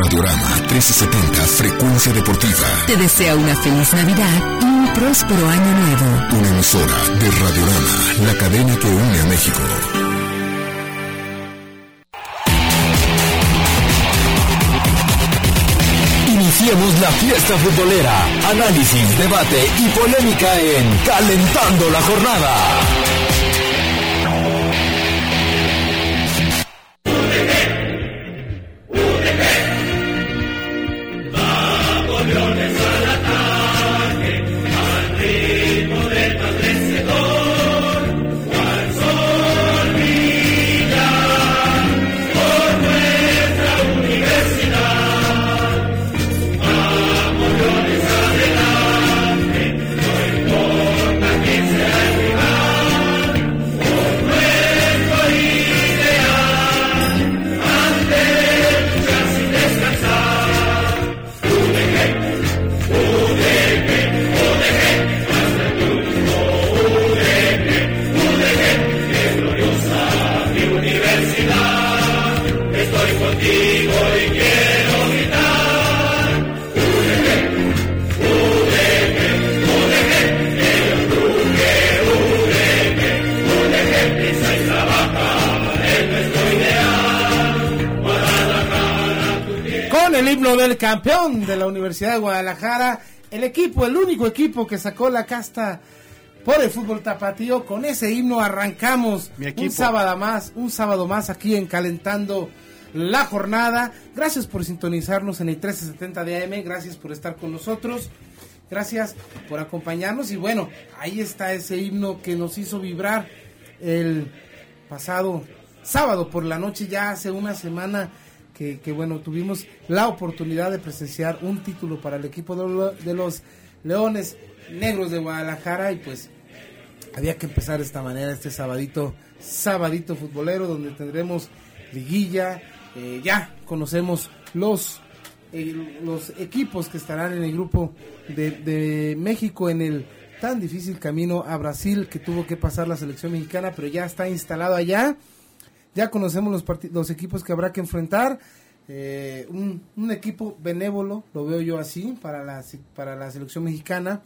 Radiorama 1370, frecuencia deportiva. Te desea una feliz Navidad y un próspero año nuevo. Una emisora de Radiorama, la cadena que une a México. Iniciemos la fiesta futbolera. Análisis, debate y polémica en Calentando la Jornada. Con el himno del campeón de la Universidad de Guadalajara, el equipo, el único equipo que sacó la casta por el fútbol tapatío, con ese himno arrancamos un sábado más, un sábado más aquí en Calentando la jornada. Gracias por sintonizarnos en el 1370 de AM, gracias por estar con nosotros. Gracias por acompañarnos y bueno, ahí está ese himno que nos hizo vibrar el pasado sábado por la noche, ya hace una semana que, bueno, tuvimos la oportunidad de presenciar un título para el equipo de, lo- de los Leones Negros de Guadalajara y pues había que empezar de esta manera este sabadito, sabadito futbolero donde tendremos liguilla, eh, ya conocemos los los equipos que estarán en el grupo de México en el tan difícil camino a Brasil que tuvo que pasar la selección mexicana, pero ya está instalado allá. Ya conocemos los, los equipos que habrá que enfrentar. Eh, un, equipo benévolo, lo veo yo así, para la, para la selección mexicana.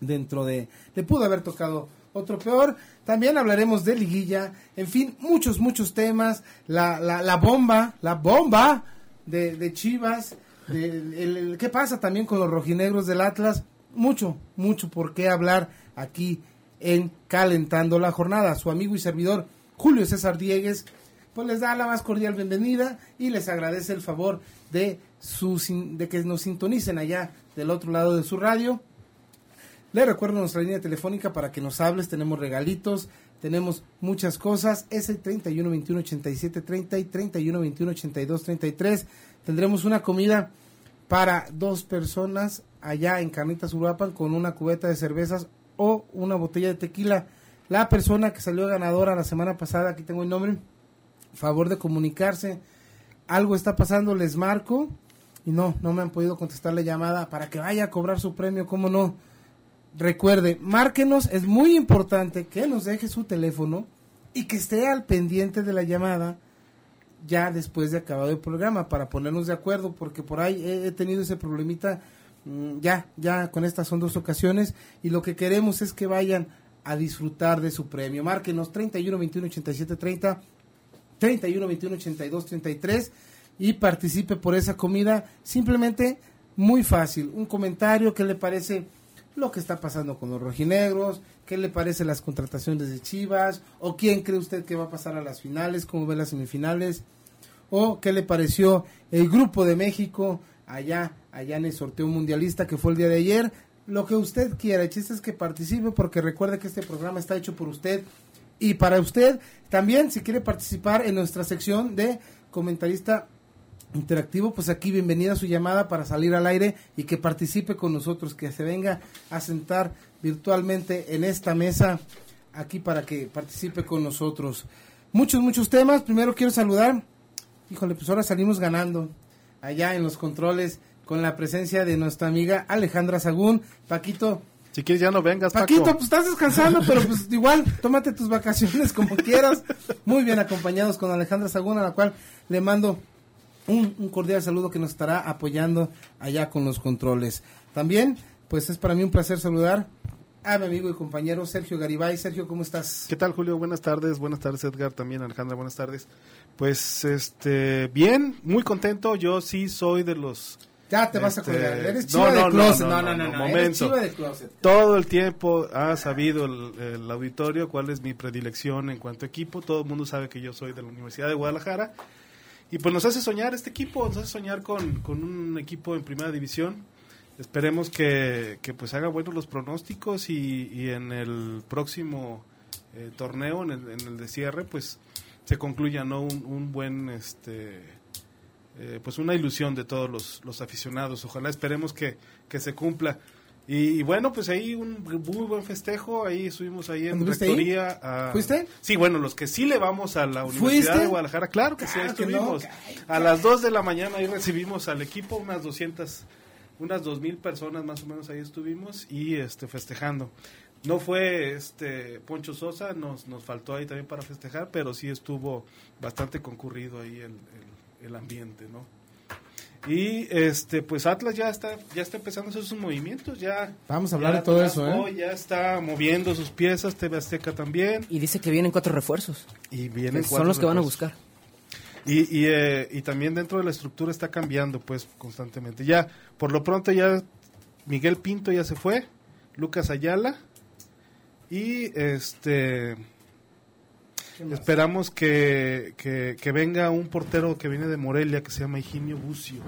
Dentro de. Le pudo haber tocado otro peor. También hablaremos de liguilla. En fin, muchos, muchos temas. La, la, la bomba, la bomba de, de Chivas. de- el- el- ¿Qué pasa también con los rojinegros del Atlas? Mucho, mucho por qué hablar aquí en Calentando la Jornada. Su amigo y servidor Julio César Diegues, pues les da la más cordial bienvenida y les agradece el favor de, su, de que nos sintonicen allá del otro lado de su radio. Les recuerdo nuestra línea telefónica para que nos hables. Tenemos regalitos, tenemos muchas cosas. Es el 31 21 87 30 y 31 21 82 33. Tendremos una comida para dos personas allá en Carnitas Uruapan con una cubeta de cervezas o una botella de tequila. La persona que salió ganadora la semana pasada, aquí tengo el nombre, favor de comunicarse. Algo está pasando, les marco y no, no me han podido contestar la llamada para que vaya a cobrar su premio, ¿cómo no? Recuerde, márquenos, es muy importante que nos deje su teléfono y que esté al pendiente de la llamada ya después de acabado el programa para ponernos de acuerdo porque por ahí he, tenido ese problemita mm, ya ya con estas son dos ocasiones y lo que queremos es que vayan a disfrutar de su premio. Márquenos 31 21 87 30 31 21 82 33 y participe por esa comida. Simplemente muy fácil un comentario que le parece lo que está pasando con los rojinegros, qué le parece las contrataciones de Chivas, o quién cree usted que va a pasar a las finales, cómo ve las semifinales, o qué le pareció el grupo de México allá, allá en el sorteo mundialista que fue el día de ayer, lo que usted quiera, el chiste es que participe porque recuerde que este programa está hecho por usted y para usted. También si quiere participar en nuestra sección de comentarista interactivo, pues aquí bienvenida a su llamada para salir al aire y que participe con nosotros, que se venga a sentar virtualmente en esta mesa aquí para que participe con nosotros. Muchos, muchos temas. Primero quiero saludar. Híjole, pues ahora salimos ganando allá en los controles con la presencia de nuestra amiga Alejandra Sagún. Paquito, Si quieres ya no vengas, Paquito, Paco. pues estás descansando, pero pues igual, tómate tus vacaciones como quieras. Muy bien acompañados con Alejandra Sagún, a la cual le mando un, un cordial saludo que nos estará apoyando allá con los controles. También, pues es para mí un placer saludar a mi amigo y compañero Sergio Garibay. Sergio, ¿cómo estás? ¿Qué tal, Julio? Buenas tardes. Buenas tardes, Edgar. También, Alejandra, buenas tardes. Pues, este, bien, muy contento. Yo sí soy de los... Ya te vas a Este, colgar. Eres chiva no, de closet. no, No, no, no, momento. chiva de closet. Todo el tiempo ha sabido el, el auditorio cuál es mi predilección en cuanto a equipo. Todo el mundo sabe que yo soy de la Universidad de Guadalajara. Y pues nos hace soñar este equipo, nos hace soñar con, con un equipo en primera división. Esperemos que, que pues haga buenos los pronósticos y, y en el próximo eh, torneo, en el, en el de cierre, pues se concluya no un, un buen este eh, pues una ilusión de todos los, los aficionados. Ojalá esperemos que, que se cumpla. Y, y bueno, pues ahí un muy buen festejo. Ahí estuvimos ahí en rectoría. a- ¿Fuiste? Sí, bueno, los que sí le vamos a la Universidad ¿Fuiste? de Guadalajara, claro que sí, ahí que no, estuvimos. a las 2 de la mañana ahí recibimos al equipo, unas 200, unas 2000 personas más o menos ahí estuvimos y este festejando. No fue este Poncho Sosa, nos, nos faltó ahí también para festejar, pero sí estuvo bastante concurrido ahí el, el- el ambiente, ¿no? Y este pues Atlas ya está ya está empezando a hacer sus movimientos, ya Vamos a hablar de todo Atlas eso, ¿eh? hoy ya está moviendo sus piezas, TV Azteca también Y dice que vienen cuatro refuerzos. y vienen que cuatro son los que van a buscar. Y, y, eh, y también dentro de la estructura está cambiando, pues, constantemente. Ya, por lo pronto ya Miguel Pinto ya se fue, Lucas Ayala, y este esperamos que, que, que venga un portero que viene de Morelia que se llama Higinio Bucio.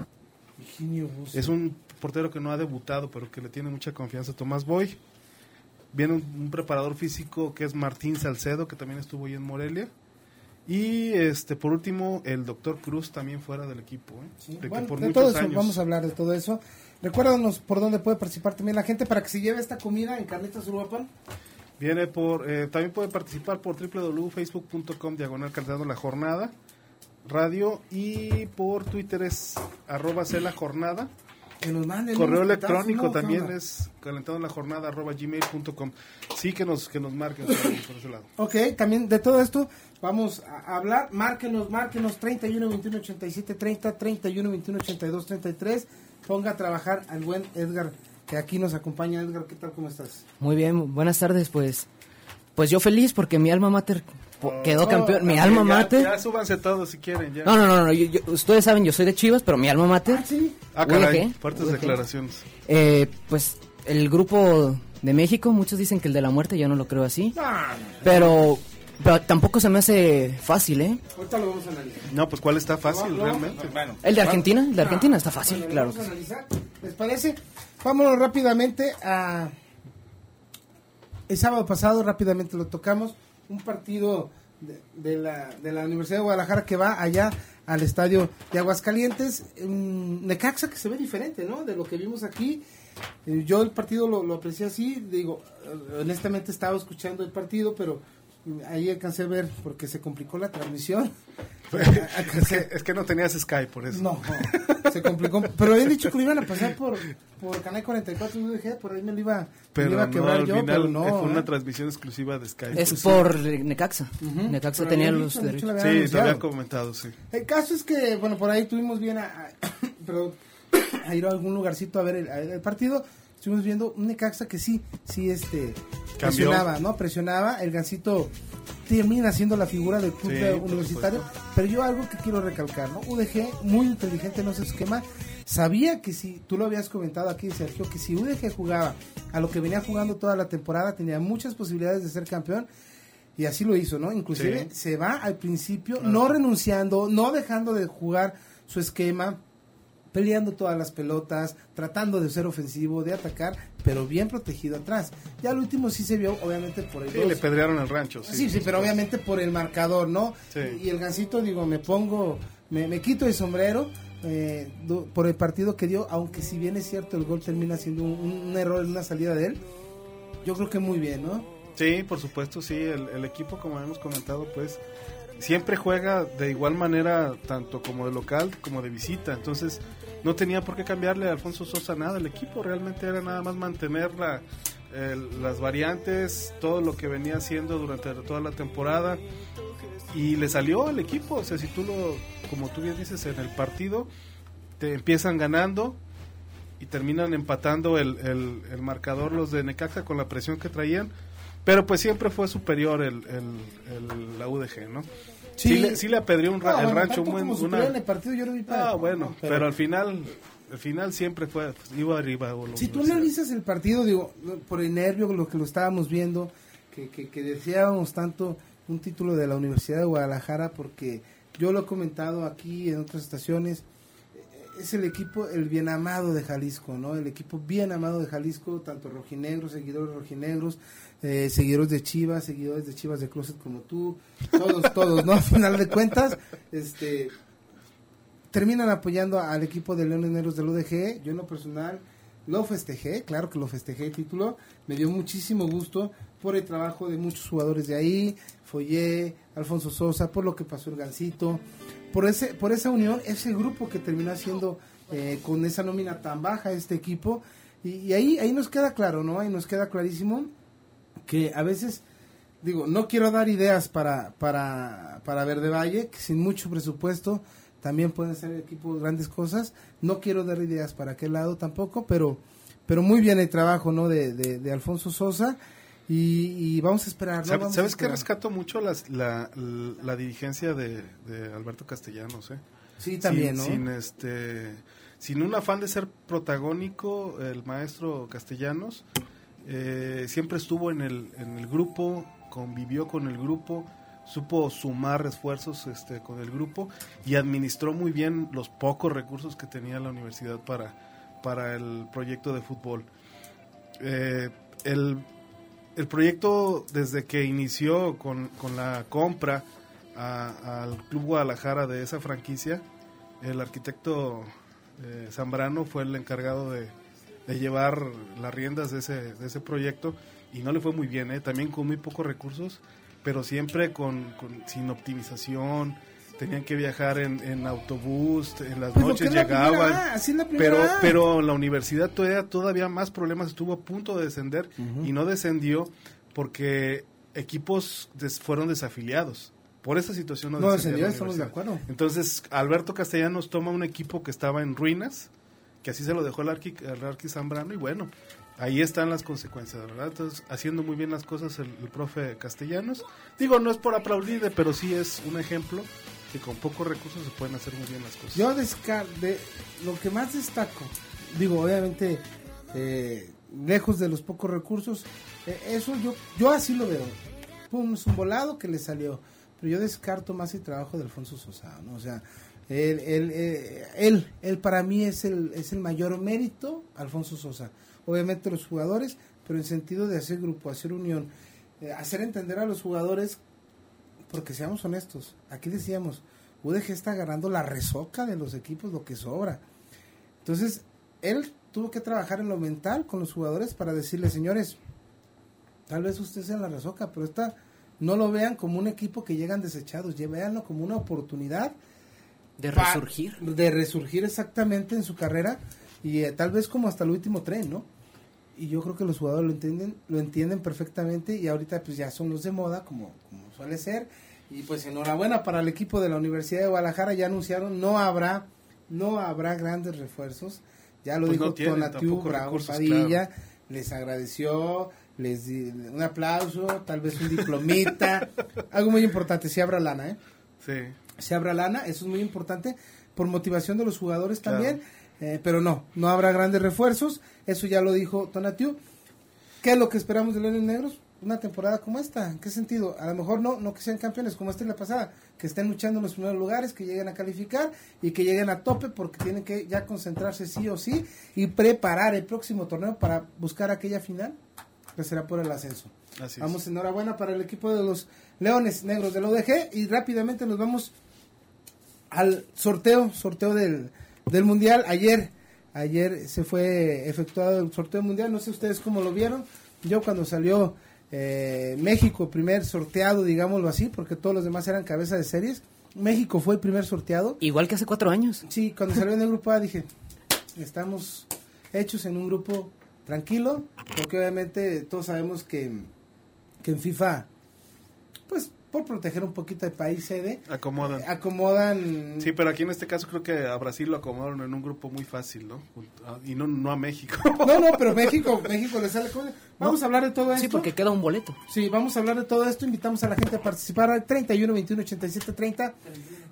Virginio Bucio. Es un portero que no ha debutado, pero que le tiene mucha confianza a Tomás Boy. Viene un, un preparador físico que es Martín Salcedo, que también estuvo ahí en Morelia. Y este por último, el doctor Cruz también fuera del equipo. ¿eh? Sí, De bueno, por de todo eso, años. vamos a hablar de todo eso. Recuérdanos por dónde puede participar también la gente para que se lleve esta comida en Carnitas Uruapan. Viene por, eh, también puede participar por www.facebook.com diagonal calentando la jornada radio y por Twitter es arroba la jornada. Que nos manden Correo electrónico ¿no? ¿Qué también es calentando la jornada arroba gmail.com. Sí que nos, que nos marquen por, por ese lado. Ok, también de todo esto vamos a hablar. Márquenos, márquenos 31 21 87 30, 31 21 82 33. Ponga a trabajar al buen Edgar, que aquí nos acompaña. Edgar, ¿qué tal? ¿Cómo estás? Muy bien, buenas tardes, pues. Pues yo feliz porque mi alma mater po- quedó campeón. Mi alma ya- mater. Ya, súbanse todos si quieren. Ya. No, no, no, no, yo- yo- ustedes saben, yo soy de Chivas, pero mi alma mater. sí. Ah, caray, fuertes declaraciones. Eh, pues el grupo de México, muchos dicen que el de la muerte, yo no lo creo así. Pero, pero tampoco se me hace fácil, ¿eh? Ahorita lo vamos a analizar. No, pues cuál está fácil No, no, realmente. Bueno, El de Argentina, el de Argentina está fácil, Bueno, claro. vamos a analizar. ¿Les parece? Vámonos rápidamente a... El sábado pasado, rápidamente lo tocamos, un partido de, de la, de la Universidad de Guadalajara que va allá al estadio de Aguascalientes. Necaxa que se ve diferente, ¿no? De lo que vimos aquí. Eh, Yo el partido lo, lo aprecié así, digo, honestamente estaba escuchando el partido, pero ahí alcancé a ver porque se complicó la transmisión. es, que, es que no tenías Sky por eso. No, no, se complicó. Pero habían dicho que lo iban a pasar por, por Canal 44 y yo dije, por ahí me lo iba, me lo Pero iba a no, quebrar al yo, final pero no. eh, fue una ¿eh? transmisión exclusiva de Sky. Es por Necaxa. Necaxa Pero tenía habían los derechos. Sí, habían te había anunciado. comentado, sí. El caso es que, bueno, por ahí tuvimos bien a, a- perdón, a ir a algún lugarcito a ver el, a ver el partido. Estuvimos viendo un Necaxa que sí, sí, este, Cambió. presionaba, ¿no? Presionaba. El Gancito termina siendo la figura del club Sí, universitario. Pero yo algo que quiero recalcar, ¿no? UDG, muy inteligente, no se esquema. Sabía que si, tú lo habías comentado aquí, Sergio, que si UDG jugaba a lo que venía jugando toda la temporada, tenía muchas posibilidades de ser campeón. Y así lo hizo, ¿no? Inclusive Sí. se va al principio, no renunciando, no dejando de jugar su esquema, peleando todas las pelotas, tratando de ser ofensivo, de atacar, pero bien protegido atrás. Ya al último sí se vio, obviamente, por el Sí, dos. le pedrearon el rancho. Sí, Sí, sí, pero obviamente por el marcador, ¿no? Sí. Y el gancito, digo, me pongo, me, me quito el sombrero, eh, do- por el partido que dio, aunque si bien es cierto el gol termina siendo un, un error en una salida de él, yo creo que muy bien, ¿no? Sí, por supuesto, sí. El, el equipo, como hemos comentado, pues siempre juega de igual manera, tanto como de local como de visita. Entonces, no tenía por qué cambiarle a Alfonso Sosa nada. El equipo realmente era nada más mantener la- el- las variantes, todo lo que venía haciendo durante toda la temporada. Y le salió al equipo. O sea, si tú lo, como tú bien dices, en el partido, te empiezan ganando y terminan empatando el, el, el marcador los de Necaxa con la presión que traían. Pero pues siempre fue superior el, el, el- la UDG, ¿no? Sí, le, sí le apedreó un ra- No, el bueno, rancho un buen, una- en el partido yo lo vi para Ah, bueno, pero, al final al final siempre fue iba arriba Si tú analizas el partido, digo, no, por el nervio, lo que lo estábamos viendo, que, que, que deseábamos tanto un título de la Universidad de Guadalajara, porque yo lo he comentado aquí en otras estaciones, eh, es el equipo, el bien amado de Jalisco, ¿no? El equipo bien amado de Jalisco, tanto rojinegros, seguidores rojinegros, eh, seguidores de Chivas, seguidores de Chivas de Closet como tú, todos, todos, ¿no? Al final de cuentas, este, terminan apoyando al equipo de Leones Negros del UDG. Yo en lo personal lo festejé, claro que lo festejé el título. Me dio muchísimo gusto por el trabajo de muchos jugadores de ahí, Follé, Alfonso Sosa, por lo que pasó el Gancito, por ese, por esa unión, ese grupo que terminó haciendo eh, con esa nómina tan baja este equipo. Y, y ahí, ahí nos queda claro, ¿no? Ahí nos queda clarísimo que a veces digo, no quiero dar ideas para, para, para Verde Valle, que sin mucho presupuesto también pueden hacer equipos grandes cosas. No quiero dar ideas para aquel lado tampoco, pero, pero muy bien el trabajo ¿no? de, de, de Alfonso Sosa y, y vamos a esperar. ¿no? ¿Sabes, ¿sabes qué esperar. rescato mucho las- la, la, dirigencia de, de Alberto Castellanos? ¿eh? Sí, también, sin, ¿no? sin, este, sin un afán de ser protagónico, el maestro Castellanos eh, siempre estuvo en el, en el grupo, convivió con el grupo, supo sumar esfuerzos este, con el grupo y administró muy bien los pocos recursos que tenía la universidad para, para el proyecto de fútbol. Eh, el, el proyecto desde que inició con, con la compra al Club Guadalajara de esa franquicia, el arquitecto eh, Zambrano fue el encargado de, de llevar las riendas de ese, de ese proyecto y no le fue muy bien, ¿eh? también con muy pocos recursos, pero siempre con, con- sin optimización, tenían que viajar en, en autobús, en las Pues noches la llegaban, primera la pero, pero la universidad todavía, todavía más problemas, estuvo a punto de descender y no descendió porque equipos des- fueron desafiliados. Por esa situación no, No descendió estamos de acuerdo. Entonces, Alberto Castellanos toma un equipo que estaba en ruinas, que así se lo dejó el Arqui, el Arqui Zambrano, y bueno, ahí están las consecuencias, ¿verdad? Entonces, haciendo muy bien las cosas el, el profe Castellanos. Digo, no es por aplaudirle, pero sí es un ejemplo que con pocos recursos se pueden hacer muy bien las cosas. Yo de lo que más destaco, digo, obviamente, eh, lejos de los pocos recursos, eh, eso yo, yo así lo veo. Pum, es un volado que le salió. Pero yo descarto más el trabajo de Alfonso Sosa, ¿no? O sea, él, él, eh, él, él para mí es el, es el mayor mérito, Alfonso Sosa. Obviamente los jugadores, pero en sentido de hacer grupo, hacer unión, eh, hacer entender a los jugadores porque seamos honestos, aquí decíamos, UDG está agarrando la resoca de los equipos, lo que sobra. Entonces, él tuvo que trabajar en lo mental con los jugadores para decirles, señores, tal vez ustedes sean la resoca, pero esta no lo vean como un equipo que llegan desechados, ya véanlo como una oportunidad De resurgir. De resurgir exactamente en su carrera y eh, tal vez como hasta el último tren, ¿no? Y yo creo que los jugadores lo entienden, lo entienden perfectamente y ahorita pues ya son los de moda como, como suele ser. Y pues enhorabuena para el equipo de la Universidad de Guadalajara, ya anunciaron, no habrá, no habrá grandes refuerzos. Ya lo Pues dijo no tienen Tonatiu Bravo recursos, Padilla, les agradeció, les di un aplauso, tal vez un diplomita, algo muy importante, si habrá lana, ¿eh? Sí. Se abra lana, eso es muy importante por motivación de los jugadores Claro. también, eh, pero no, no habrá grandes refuerzos, eso ya lo dijo Tonatiu. ¿Qué es lo que esperamos de Leones Negros? Una temporada como esta, ¿en qué sentido? A lo mejor no, no que sean campeones como esta y la pasada, que estén luchando en los primeros lugares, que lleguen a calificar y que lleguen a tope porque tienen que ya concentrarse sí o sí y preparar el próximo torneo para buscar aquella final que será por el ascenso. Así es. Vamos, enhorabuena para el equipo de los Leones Negros del ODG y rápidamente nos vamos al sorteo, sorteo del, del mundial. Ayer, ayer se fue efectuado el sorteo mundial. No sé ustedes cómo lo vieron. Yo cuando salió eh, México, primer sorteado, digámoslo así, porque todos los demás eran cabeza de series. México fue el primer sorteado. Igual que hace cuatro años. Sí, cuando salió en el grupo A dije, estamos hechos en un grupo tranquilo, porque obviamente todos sabemos que, que en FIFA, pues por proteger un poquito el país sede, Acomodan. acomodan... Sí, pero aquí en este caso creo que a Brasil lo acomodaron en un grupo muy fácil, ¿no? Ah, Y no, no a México. No, no, pero México, México le sale... con- Vamos a hablar de todo esto. Sí, porque queda un boleto. Sí, vamos a hablar de todo esto. Invitamos a la gente a participar al 31 21 87 30,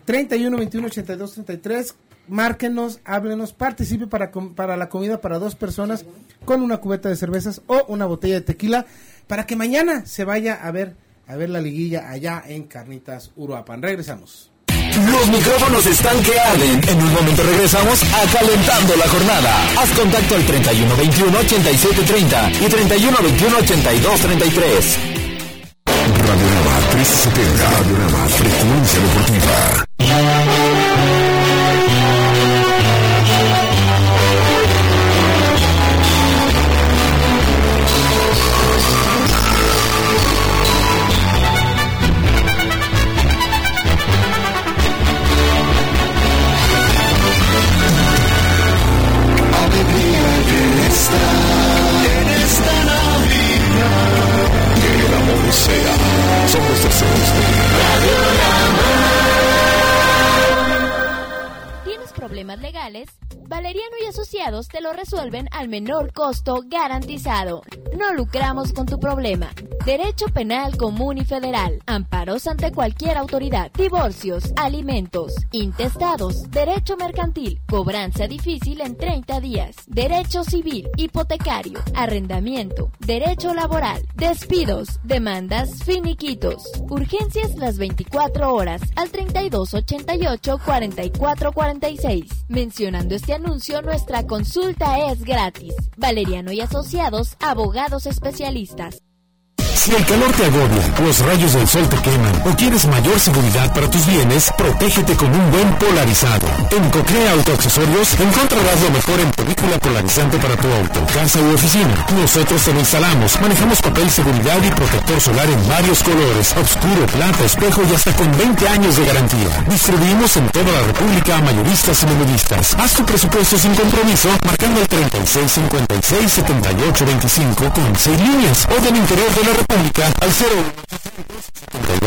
31 21 82 33. Márquenos, háblenos, participe para, com- para la comida para dos personas con una cubeta de cervezas o una botella de tequila para que mañana se vaya a ver a ver la liguilla allá en Carnitas Uruapan. Regresamos. Los micrófonos están que arden. En un momento regresamos a Calentando la Jornada. Haz contacto al 31 21 87 30 y 31 21 82 33. Radiorama 370. Radiorama Frecuencia Deportiva. Te lo resuelven al menor costo garantizado. No lucramos con tu problema. Derecho penal común y federal. Amparos ante cualquier autoridad. Divorcios, alimentos, intestados, derecho mercantil, cobranza difícil en 30 días. Derecho civil, hipotecario, arrendamiento, derecho laboral, despidos, demandas, finiquitos. Urgencias las 24 horas al 3288 4446. Mencionando este anuncio, nuestra consulta es gratis. Valeriano y Asociados, abogados especialistas. Si el calor te agobia, los rayos del sol te queman o quieres mayor seguridad para tus bienes, protégete con un buen polarizado. En Cocrea Autoaccesorios encontrarás lo mejor en película polarizante para tu auto, casa u oficina. Nosotros te lo instalamos, manejamos papel seguridad y protector solar en varios colores, oscuro, plata, espejo y hasta con 20 años de garantía. Distribuimos en toda la República a mayoristas y minoristas. Haz tu presupuesto sin compromiso marcando el 36 56 78 25 con 6 líneas o del interior de la República al 0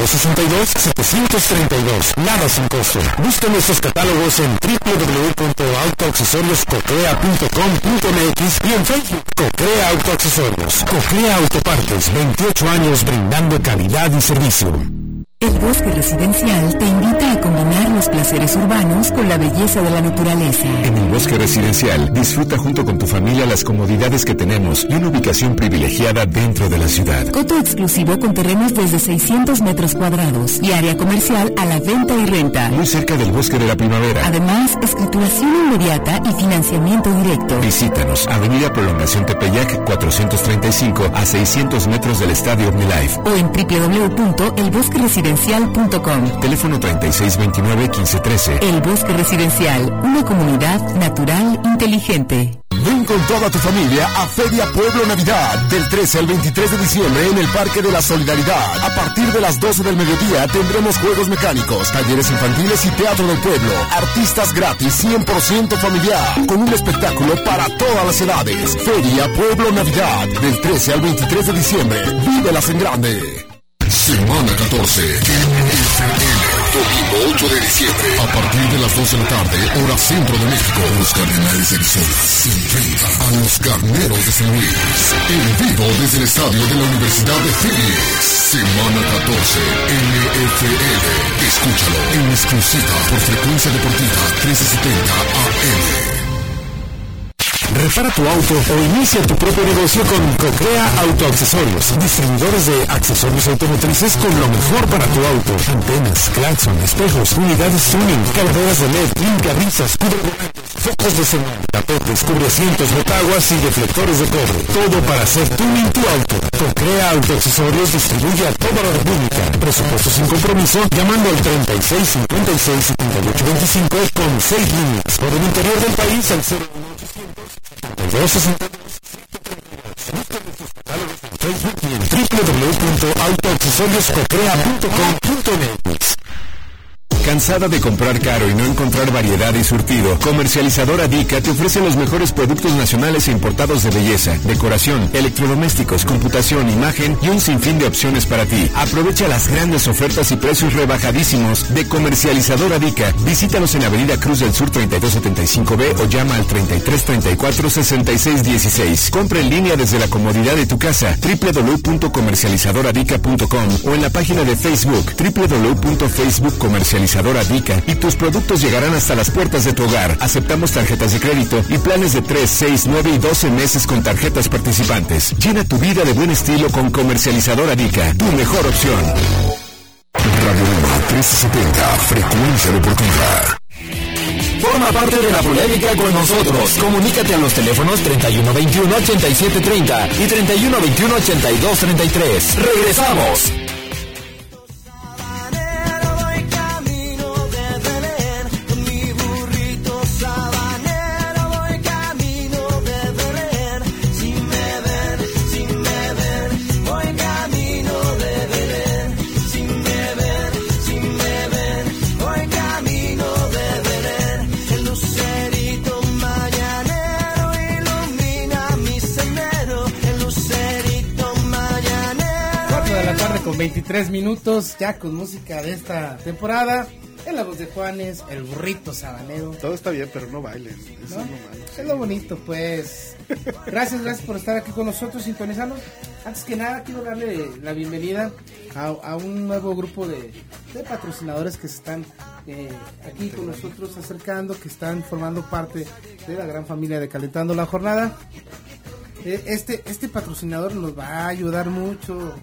62 732. Nada sin costo. Busca nuestros catálogos en www.autoaccesorioscocrea.com.mx y en Facebook Cocrea Autoaccesorios. Cocrea Autopartes, 28 años brindando calidad y servicio. El Bosque Residencial te invita a combinar los placeres urbanos con la belleza de la naturaleza. En el bosque residencial, disfruta junto con tu familia las comodidades que tenemos y una ubicación privilegiada dentro de la ciudad. Coto exclusivo con terrenos desde 600 metros cuadrados y área comercial a la venta y renta. Muy cerca del bosque de la primavera. Además, escrituración inmediata y financiamiento directo. Visítanos, Avenida Prolongación Tepeyac 435 a 600 metros del Estadio OmniLife. O en www.elbosqueresidencial.com. Teléfono 3629-1513. El Bosque Residencial, una comunidad natural inteligente. Ven con toda tu familia a Feria Pueblo Navidad del 13 al 23 de diciembre en el Parque de la Solidaridad. A partir de las 12 del mediodía tendremos juegos mecánicos, talleres infantiles y teatro del pueblo. Artistas gratis 100% familiar con un espectáculo para todas las edades. Feria Pueblo Navidad del 13 al 23 de diciembre. Vívelas en grande. Semana 14. NFL. Domingo 8 de diciembre. A partir de las 2 de la tarde, hora centro de México. Los Cardenales de Arizona se enfrentan a los Carneros de San Luis. En vivo desde el estadio de la Universidad de Phoenix. Semana 14. NFL. Escúchalo en exclusiva por frecuencia deportiva 1370 AM. Repara tu auto o inicia tu propio negocio con Cocrea Autoaccesorios, distribuidores de accesorios automotrices con lo mejor para tu auto. Antenas, claxon, espejos, unidades tuning, calaveras de LED, cubrevolantes, focos de señal, tapetes, cubrecientos, botaguas y deflectores de cobre. Todo para hacer tuning tu auto. Cocrea Autoaccesorios distribuye a toda la República. Presupuesto sin compromiso llamando al 36 56 78 25 con 6 líneas. Por el interior del país al 01800 72 62 Facebook y en. ¿Cansada de comprar caro y no encontrar variedad y surtido? Comercializadora Dica te ofrece los mejores productos nacionales e importados de belleza, decoración, electrodomésticos, computación, imagen y un sinfín de opciones para ti. Aprovecha las grandes ofertas y precios rebajadísimos de Comercializadora Dica. Visítanos en Avenida Cruz del Sur 3275B o llama al 3334 6616. Compra en línea desde la comodidad de tu casa www.comercializadoradica.com o en la página de Facebook www.facebookcomercializadora Dica y tus productos llegarán hasta las puertas de tu hogar. Aceptamos tarjetas de crédito y planes de 3, 6, 9 y 12 meses con tarjetas participantes. Llena tu vida de buen estilo con Comercializadora Dica, tu mejor opción. Radio Lima 1370, frecuencia deportiva. Forma parte de la polémica con nosotros. Comunícate a los teléfonos 3121-8730 y 3121-8233. Regresamos. Con 23 minutos, ya con música de esta temporada. En la voz de Juanes, el burrito sabanero. Todo está bien, pero no bailen. Eso ¿no? es lo malo. Es lo bonito, pues. Gracias, gracias por estar aquí con nosotros, sintonizando. Antes que nada, quiero darle la bienvenida a, a un nuevo grupo de, de patrocinadores que se están eh, aquí con nosotros acercando, que están formando parte de la gran familia de Calentando la Jornada. Eh, Este, este patrocinador nos va a ayudar mucho.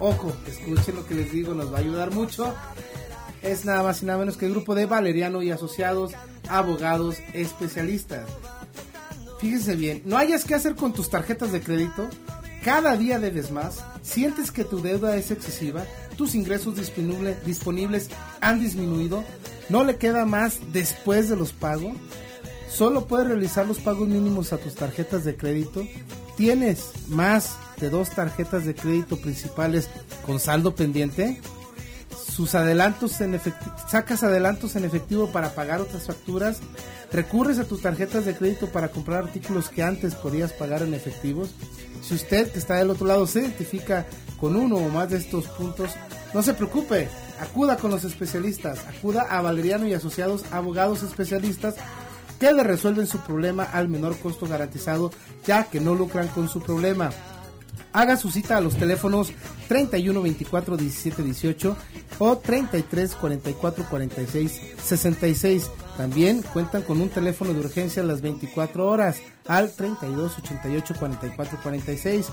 Ojo, escuchen lo que les digo, nos va a ayudar mucho. Es nada más y nada menos que el grupo de Valeriano y Asociados, abogados especialistas. Fíjense bien, no hayas que hacer con tus tarjetas de crédito. Cada día debes más, sientes que tu deuda es excesiva, tus ingresos disponible- disponibles han disminuido, no le queda más después de los pagos. Solo puedes realizar los pagos mínimos a tus tarjetas de crédito. Tienes más de dos tarjetas de crédito principales con saldo pendiente. Sus adelantos en efectivo, sacas adelantos en efectivo para pagar otras facturas. Recurres a tus tarjetas de crédito para comprar artículos que antes podías pagar en efectivos. Si usted que está del otro lado se identifica con uno o más de estos puntos, no se preocupe, acuda con los especialistas, acuda a Valeriano y Asociados Abogados Especialistas que le resuelven su problema al menor costo garantizado, ya que no lucran con su problema. Haga su cita a los teléfonos 31 24 17 18 o 33 44 46 66. También cuentan con un teléfono de urgencia a las 24 horas al 32 88 44 46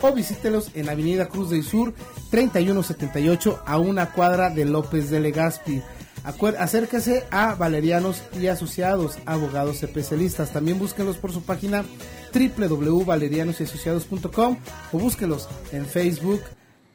o visítelos en Avenida Cruz del Sur 31 78 a una cuadra de López de Legazpi. Acuer- acérquese a Valerianos y Asociados, abogados especialistas. También búsquenlos por su página www.valerianosyasociados.com o búsquenlos en Facebook,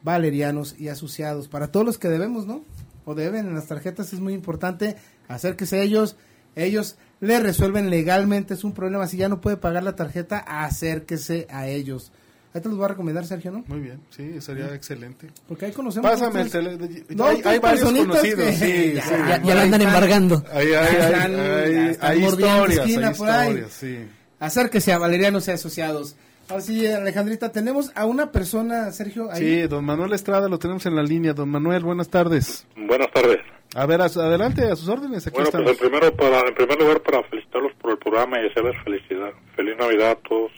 Valerianos y Asociados. Para todos los que debemos, ¿no? O deben en las tarjetas es muy importante. Acérquese a ellos. Ellos le resuelven legalmente. Es un problema. Si ya no puede pagar la tarjeta, acérquese a ellos. Ahí te los voy a recomendar, Sergio, ¿no? Muy bien, sí, sería excelente. Porque ahí conocemos. Pásame el tele. No, hay, hay varios conocidos, que- sí, Ya, sí. Ya, ya ahí andan están. embargando. Hay, hay, Están- hay, ya hay, están hay historias, esquina hay por ahí. historias, sí. Acérquese a Valerianos y Asociados. Ahora sí, Alejandrita, tenemos a una persona, Sergio, ahí. Sí, don Manuel Estrada lo tenemos en la línea. Don Manuel, buenas tardes. Buenas tardes. A ver, a su- adelante, a sus órdenes. Aquí Bueno, pues estamos. en, primero para, en primer lugar para felicitarlos por el programa y desearles felicidad. Feliz Navidad a todos.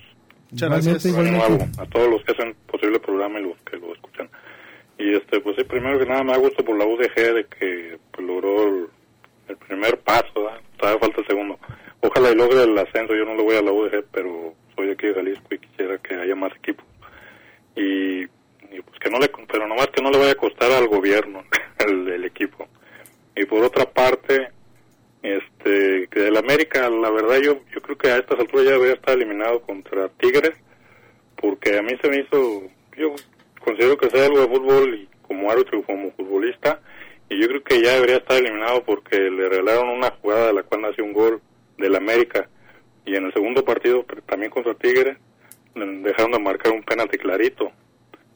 Muchas gracias. Igualmente. a todos los que hacen posible el programa y los que lo escuchan. Y este, pues sí, primero que nada me da gusto por la UDG de que pues, logró el, el primer paso, ¿verdad? todavía falta el segundo. Ojalá y logre el ascenso, yo no le voy a la UDG, pero soy de aquí de Jalisco y quisiera que haya más equipos. Y, y pues que no le, pero nomás que no le vaya a costar al gobierno el, el equipo. Y por otra parte, este, que del América, la verdad yo, yo creo que a estas alturas ya debería estar eliminado contra Tigres, porque a mí se me hizo yo considero que sé algo de fútbol y como árbitro como futbolista, y yo creo que ya debería estar eliminado porque le regalaron una jugada de la cual nació un gol del América, y en el segundo partido, también contra Tigre, le dejaron de marcar un penalti clarito,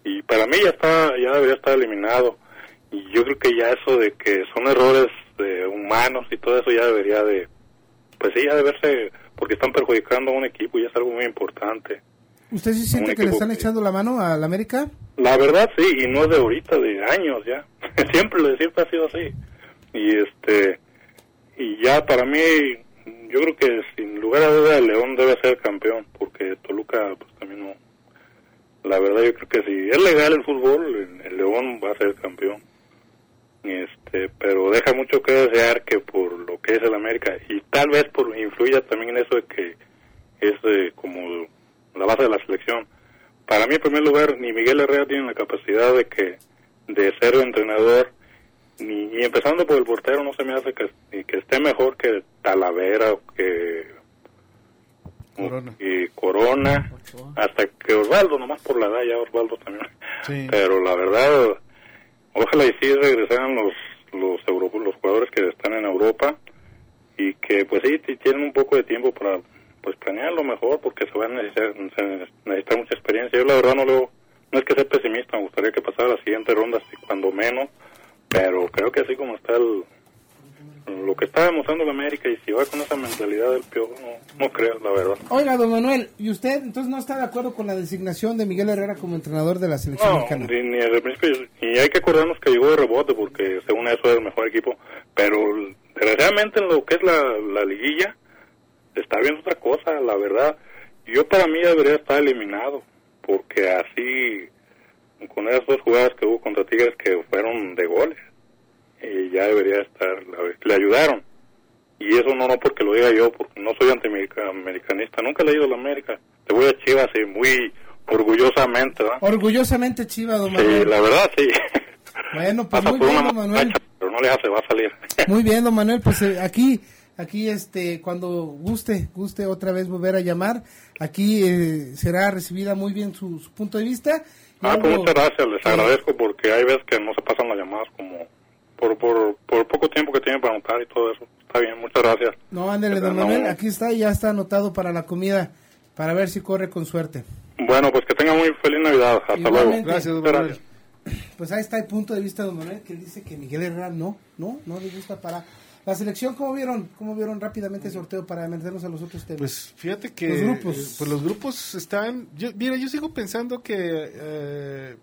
y para mí ya está, ya debería estar eliminado, y yo creo que ya eso de que son errores de humanos y todo eso ya debería de, pues sí, ya de verse, porque están perjudicando a un equipo y es algo muy importante. ¿Usted sí siente que le están echando la mano al América? La verdad sí, y no es de ahorita, de años ya. siempre lo siempre ha sido así. Y este y ya para mí yo creo que sin lugar a duda el León debe ser campeón, porque Toluca pues también no. La verdad yo creo que si es legal el fútbol, el León va a ser campeón. Y Este, pero deja mucho que desear que por lo que es el América y tal vez por influya también en eso de que es eh, como la base de la selección. Para mí, en primer lugar, ni Miguel Herrera tiene la capacidad de que de ser entrenador, ni, ni empezando por el portero, no se me hace que, ni que esté mejor que Talavera o que Corona. y Corona, hasta que Osvaldo, nomás por la edad, ya Osvaldo también. Sí. Pero la verdad, ojalá y sí regresaran los los, euro- los jugadores que están en Europa y que pues sí tienen un poco de tiempo para pues planearlo mejor porque se va a necesitar, se necesita mucha experiencia. Yo la verdad no lo, no es que sea pesimista, me gustaría que pasara la siguiente ronda cuando menos, pero creo que así como está el, lo que está demostrando la América y si va con esa mentalidad del piojo, no, no creo, la verdad. Oiga, don Manuel, ¿y usted entonces no está de acuerdo con la designación de Miguel Herrera como entrenador de la selección No, mexicana? ni, ni desde el principio. Y hay que acordarnos que llegó de rebote porque según eso es el mejor equipo. Pero desgraciadamente en lo que es la, la liguilla está viendo otra cosa, la verdad. Yo para mí debería estar eliminado porque así con esas dos jugadas que hubo contra Tigres que fueron de goles y ya debería estar, la- le ayudaron. Y eso no, no porque lo diga yo, porque no soy antiamericanista, nunca he leído la América. Te voy a Chivas y muy orgullosamente, ¿verdad? Orgullosamente chiva, don Sí, Manuel. la verdad sí. Bueno, pues Pasa muy bien, don Manuel. pero no le hace, va a salir. Muy bien, don Manuel, pues eh, aquí, aquí, este, cuando guste, guste otra vez volver a llamar, aquí eh, será recibida muy bien su, su punto de vista. Ah, pues muchas gracias, les Sí. agradezco porque hay veces que no se pasan las llamadas como por, por, por poco tiempo que tienen para anotar y todo eso. Está bien, muchas gracias. No, ándele, Que don Manuel, aquí está y ya está anotado para la comida, para ver si corre con suerte. Bueno, pues que tengan muy feliz Navidad. Hasta Igualmente. luego. Gracias, don Manuel. Pues ahí está el punto de vista de don Manuel, que dice que Miguel Herrera no, no, no le gusta para... La selección, ¿cómo vieron? ¿Cómo vieron rápidamente el sorteo para meternos a los otros temas? Pues fíjate que Los grupos. eh, pues los grupos están yo, mira yo sigo pensando que eh,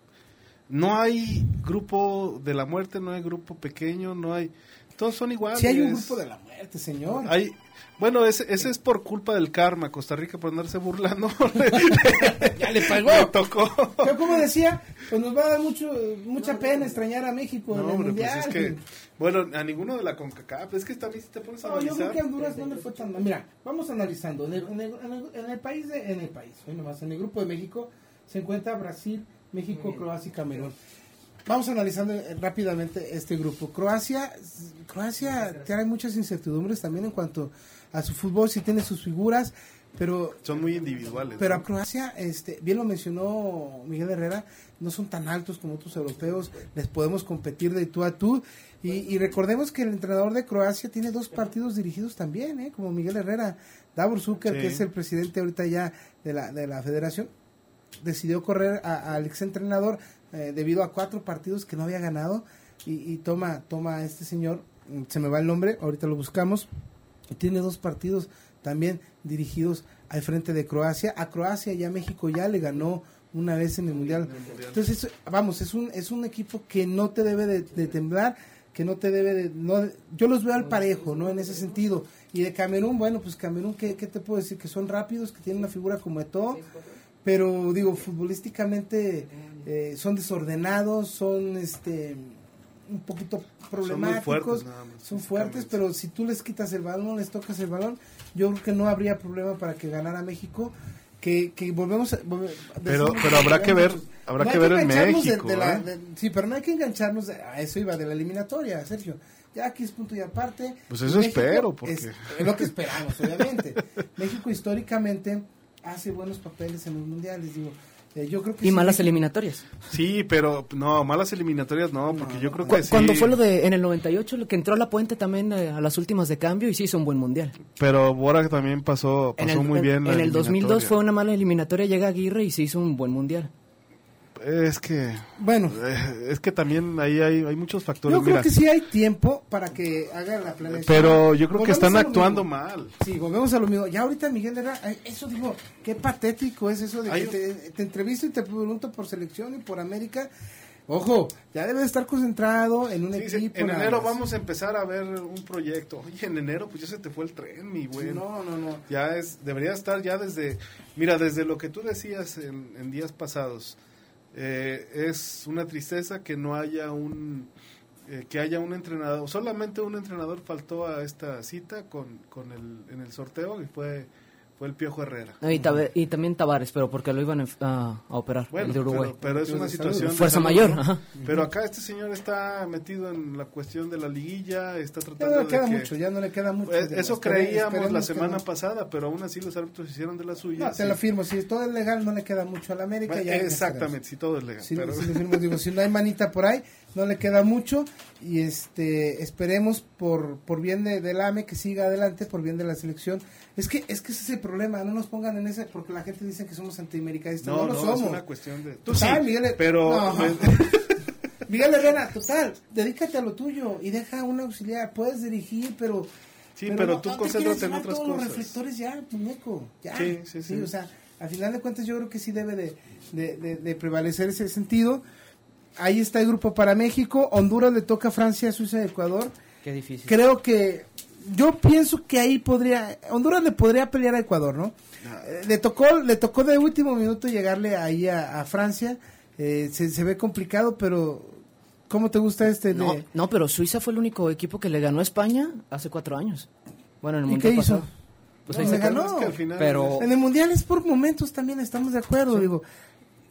no hay grupo de la muerte no hay grupo pequeño no hay todos son iguales si hay un grupo de la muerte, señor. hay bueno ese, ese es por culpa del karma Costa Rica por andarse burlando ya le pagó. Le tocó Yo como decía, pues nos va a dar mucho, mucha pena extrañar a México en no el hombre pues es que bueno a ninguno de la Concacaf es que también si te pones a No, yo creo analizar que Honduras no le fue tan mal. Mira, vamos analizando. En el, en el- en el- en el país, de, en el país, hoy nomás, en el grupo de México, se encuentra Brasil, México, Croacia y Camerún. Vamos analizando eh, rápidamente este grupo. Croacia, Croacia tiene muchas incertidumbres también en cuanto a su fútbol, si tiene sus figuras, pero son muy individuales pero ¿no? a Croacia, este, bien lo mencionó Miguel Herrera, no son tan altos como otros europeos, les podemos competir de tú a tú. Y, y recordemos que el entrenador de Croacia tiene dos partidos dirigidos también, ¿eh? como Miguel Herrera. Davor Zucker, Sí. que es el presidente ahorita ya de la, de la federación, decidió correr a- al exentrenador eh, debido a cuatro partidos que no había ganado. Y, y toma, toma a este señor, mm, se me va el nombre, ahorita lo buscamos, y tiene dos partidos también dirigidos al frente de Croacia. A Croacia ya México ya le ganó una vez en el mundial. Entonces, eso- vamos, es un es un equipo que no te debe de, de temblar, que no te debe de no yo los veo al parejo, ¿no? En ese sentido. Y de Camerún, bueno, pues Camerún ¿qué, qué te puedo decir? Que son rápidos, que tienen una figura como Eto'o, pero digo, futbolísticamente eh, son desordenados, son este un poquito problemáticos, fuertes nada más, son fuertes, pero si tú les quitas el balón, les tocas el balón, yo creo que no habría problema para que ganara México. Que, que volvemos a, volve- Pero- pero habrá que ver- muchos. habrá que ver en engancharnos de- México, de la- ¿eh? de- sí, pero no hay que engancharnos, de- a eso iba de la eliminatoria, Sergio. Ya aquí es punto y aparte. Pues eso México espero, porque- Es, es lo que esperamos, obviamente. México históricamente hace buenos papeles en los mundiales, digo. Eh, yo creo que y sí, malas eliminatorias. Sí, pero no, malas eliminatorias no, porque yo creo Cu- que sí. Cuando fue lo de en el 98, lo que entró a la puente también eh, a las últimas de cambio y sí hizo un buen mundial. Pero Bora también pasó, En pasó el, muy en- bien. la en el 2002 eliminatoria. fue una mala eliminatoria, llega Aguirre y se hizo un buen mundial. Es que. Bueno. eh, Es que también ahí hay, hay muchos factores. Yo creo Mira, que sí hay tiempo para que haga la planeación. Pero yo creo que están actuando mismo. mal. Sí, volvemos a lo mismo. Ya ahorita Miguel Herrera, eso digo, qué patético es eso de que te, te entrevisto y te pregunto por selección y por América. Ojo, ya debe estar concentrado en un Sí, equipo. en enero vamos a empezar a ver un proyecto. Oye, en enero pues ya se te fue el tren, mi güey. No, no, no. Ya es, debería estar ya desde, mira, desde lo que tú decías en, en días pasados. Eh, es una tristeza que no haya un, eh, que haya un entrenador, solamente un entrenador faltó a esta cita con, con el, en el sorteo y fue, fue el Piojo Herrera. No, Y, Tabe- y también Tavares, pero porque lo iban a, a- operar, Bueno, el de Uruguay. Pero, pero es una situación. de Fuerza salud, mayor, ¿no? ajá. Pero acá este señor está metido en la cuestión de la liguilla, está Ya tratando no le queda de que... mucho, ya no le queda mucho. Pues, eso creíamos la semana no. pasada, pero aún así los árbitros hicieron de la suya. No, te lo firmo, si todo es legal no le queda mucho a la América. Bueno, ya exactamente, si todo es legal. Si, pero- si le firmo, digo, si no hay manita por ahí, no le queda mucho. Y este esperemos por, por bien de, del AME que siga adelante, por bien de la selección. Es que, es que ese es el problema, no nos pongan en ese, porque la gente dice que somos antiamericanistas. No, no, lo no, somos. es una cuestión de... Tú Total, sí, Miguel, pero... no. Miguel Herrera, total, dedícate a lo tuyo y deja un auxiliar. Puedes dirigir, pero. Sí, pero tú te concéntrate quieras en otras todos cosas. Los reflectores ya, muñeco. Ya. Sí, sí, sí. O sea, al final de cuentas, yo creo que sí debe de, de- de- de prevalecer ese sentido. Ahí está el grupo para México. Honduras le toca a Francia, Suiza y Ecuador. Qué difícil. Creo que. Yo pienso que ahí podría. Honduras le podría pelear a Ecuador, ¿no? Eh, le tocó le tocó de último minuto llegarle ahí a, a Francia. Eh, se, se ve complicado, pero. ¿Cómo te gusta este? No, de- no, pero Suiza fue el único equipo que le ganó a España hace cuatro años. Bueno, en el ¿Y mundial qué hizo? pasado. Pues No, ahí se ganó. quedó. Es que al final- Pero En el mundial es por momentos también, estamos de acuerdo, digo.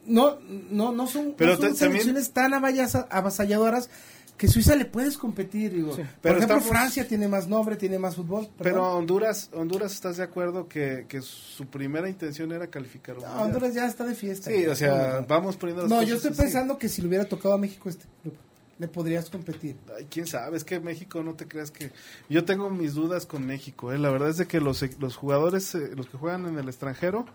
No, no, no son, Pero no son selecciones tan avasalladoras que Suiza le puedes competir, digo. Por Pero ejemplo, estamos- Francia tiene más nombre, tiene más fútbol. Pero. Honduras, Honduras, ¿estás de acuerdo que, que su primera intención era calificar? un No? Honduras ya está de fiesta. Sí, o sea, No, vamos poniendo las No, cosas yo estoy así. pensando que si le hubiera tocado a México este grupo, le podrías competir. Ay, quién sabe, es que México no te creas que... Yo tengo mis dudas con México, ¿eh? la verdad es de que los, los jugadores, eh, los que juegan en el extranjero,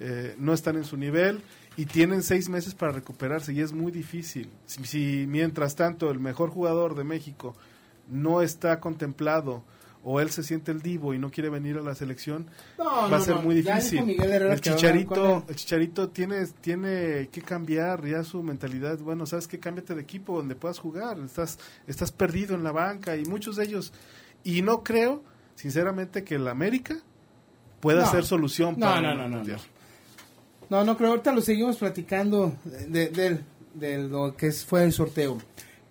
eh, no están en su nivel y tienen seis meses para recuperarse y es muy difícil. Si, si mientras tanto el mejor jugador de México no está contemplado o él se siente el divo y no quiere venir a la selección, No, va no, a ser no. muy difícil. El chicharito, el chicharito tiene, tiene que cambiar ya su mentalidad. Bueno, sabes que cámbiate de equipo donde puedas jugar. Estás, estás perdido en la banca y muchos de ellos. Y no creo, sinceramente, que el América pueda ser solución para no, el no. No, no creo. Ahorita lo seguimos platicando de, de- de lo que fue el sorteo.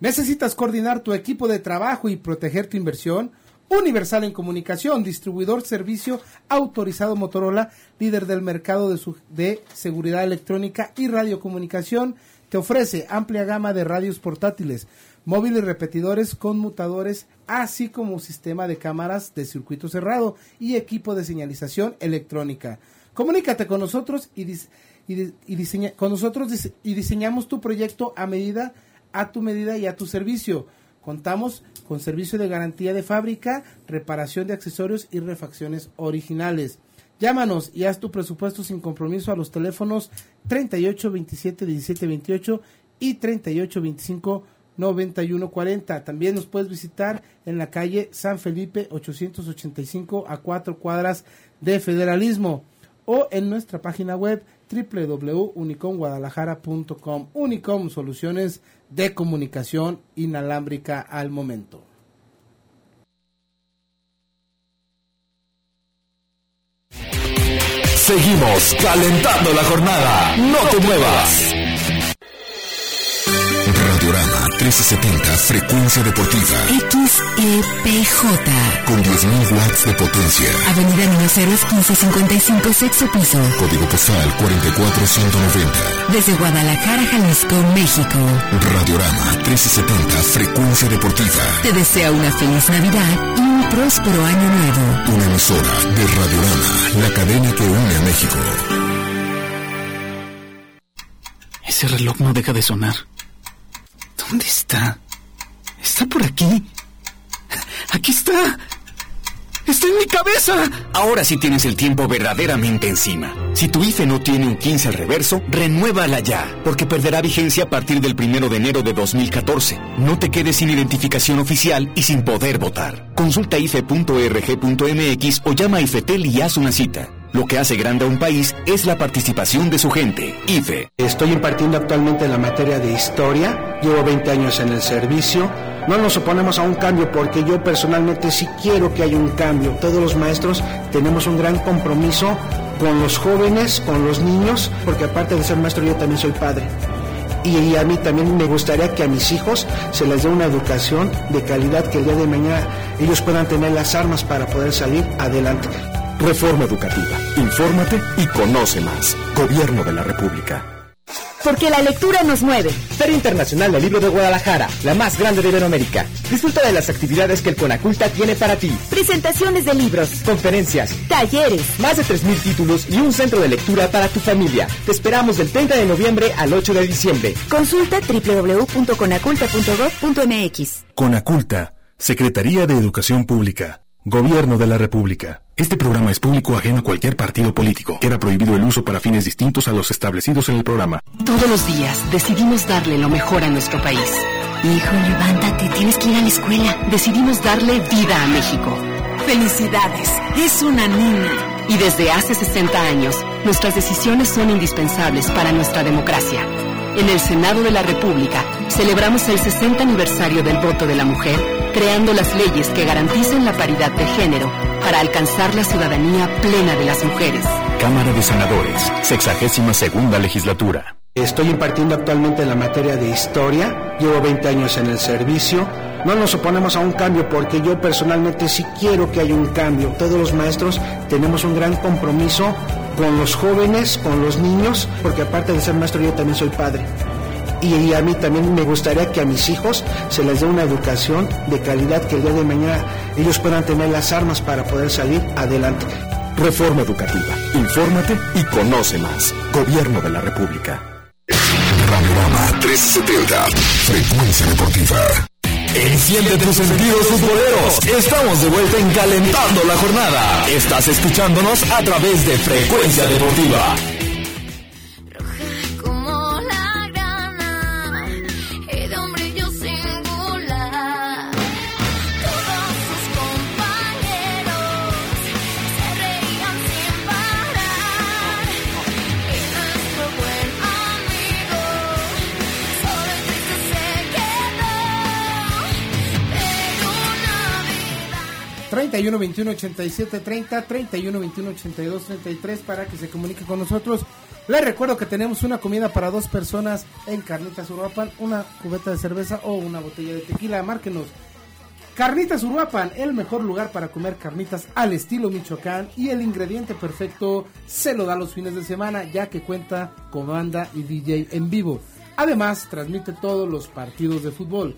¿Necesitas coordinar tu equipo de trabajo y proteger tu inversión? Universal en Comunicación, distribuidor servicio autorizado Motorola, líder del mercado de, su- de seguridad electrónica y radiocomunicación, te ofrece amplia gama de radios portátiles, móviles repetidores conmutadores, así como sistema de cámaras de circuito cerrado y equipo de señalización electrónica. Comunícate con nosotros y, dis- y di- y diseña, con nosotros y diseñamos tu proyecto a medida, a tu medida y a tu servicio. Contamos con servicio de garantía de fábrica, reparación de accesorios y refacciones originales. Llámanos y haz tu presupuesto sin compromiso a los teléfonos 38 27 17 28 y 38 25 91 40. También nos puedes visitar en la calle San Felipe 885 a cuatro cuadras de Federalismo o en nuestra página web www.unicomguadalajara.com. Unicom Soluciones de Comunicación Inalámbrica al momento. Seguimos calentando la jornada. No te muevas. Radiorama 1370, frecuencia deportiva, XEPJ. con 10.000 watts de potencia. Avenida Niños Héroes 1555, sexto piso. Código postal 44190. Desde Guadalajara, Jalisco, México. Radiorama 1370, frecuencia deportiva. Te desea una feliz Navidad y un próspero año nuevo. Una emisora de Radiorama, la cadena que une a México. Ese reloj no deja de sonar. ¿Dónde está? Está por aquí. Aquí está. ¡Está en mi cabeza! Ahora sí tienes el tiempo verdaderamente encima. Si tu IFE no tiene un 15 al reverso, renuévala ya, porque perderá vigencia a partir del 1 de enero de 2014. No te quedes sin identificación oficial y sin poder votar. Consulta ife.rg.mx o llama a IFETEL y haz una cita. Lo que hace grande a un país es la participación de su gente. IFE. Estoy impartiendo actualmente la materia de historia. Llevo 20 años en el servicio. No nos oponemos a un cambio porque yo personalmente sí quiero que haya un cambio. Todos los maestros tenemos un gran compromiso con los jóvenes, con los niños, porque aparte de ser maestro yo también soy padre. Y a mí también me gustaría que a mis hijos se les dé una educación de calidad que el día de mañana ellos puedan tener las armas para poder salir adelante. Reforma educativa. Infórmate y conoce más. Gobierno de la República. Porque la lectura nos mueve. Feria Internacional del Libro de Guadalajara, la más grande de Iberoamérica. Disfruta de las actividades que el Conaculta tiene para ti. Presentaciones de libros. Conferencias. Talleres. Más de 3.000 títulos y un centro de lectura para tu familia. Te esperamos del 30 de noviembre al 8 de diciembre. Consulta www.conaculta.gov.mx. Conaculta, Secretaría de Educación Pública. Gobierno de la República. Este programa es público ajeno a cualquier partido político. Queda prohibido el uso para fines distintos a los establecidos en el programa. Todos los días decidimos darle lo mejor a nuestro país. Hijo, levántate, tienes que ir a la escuela. Decidimos darle vida a México. Felicidades, es una niña. Y desde hace 60 años, nuestras decisiones son indispensables para nuestra democracia. En el Senado de la República celebramos el 60 aniversario del voto de la mujer, creando las leyes que garanticen la paridad de género para alcanzar la ciudadanía plena de las mujeres. Cámara de Senadores, 62 segunda legislatura. Estoy impartiendo actualmente la materia de historia. Llevo 20 años en el servicio. No nos oponemos a un cambio porque yo personalmente sí quiero que haya un cambio. Todos los maestros tenemos un gran compromiso con los jóvenes, con los niños, porque aparte de ser maestro yo también soy padre. Y, a mí también me gustaría que a mis hijos se les dé una educación de calidad que el día de mañana ellos puedan tener las armas para poder salir adelante. Reforma educativa. Infórmate y conoce más. Gobierno de la República. Panorama 370. Frecuencia deportiva. Enciende tus sentidos futboleros. Estamos de vuelta en Calentando la Jornada. Estás escuchándonos a través de Frecuencia Deportiva. 31 21 87 30 31 21 82 33 para que se comunique con nosotros. Les recuerdo que tenemos una comida para dos personas en Carnitas Uruapan, una cubeta de cerveza o una botella de tequila. Márquenos. Carnitas Uruapan, el mejor lugar para comer carnitas al estilo Michoacán y el ingrediente perfecto se lo da los fines de semana ya que cuenta con banda y DJ en vivo. Además, transmite todos los partidos de fútbol.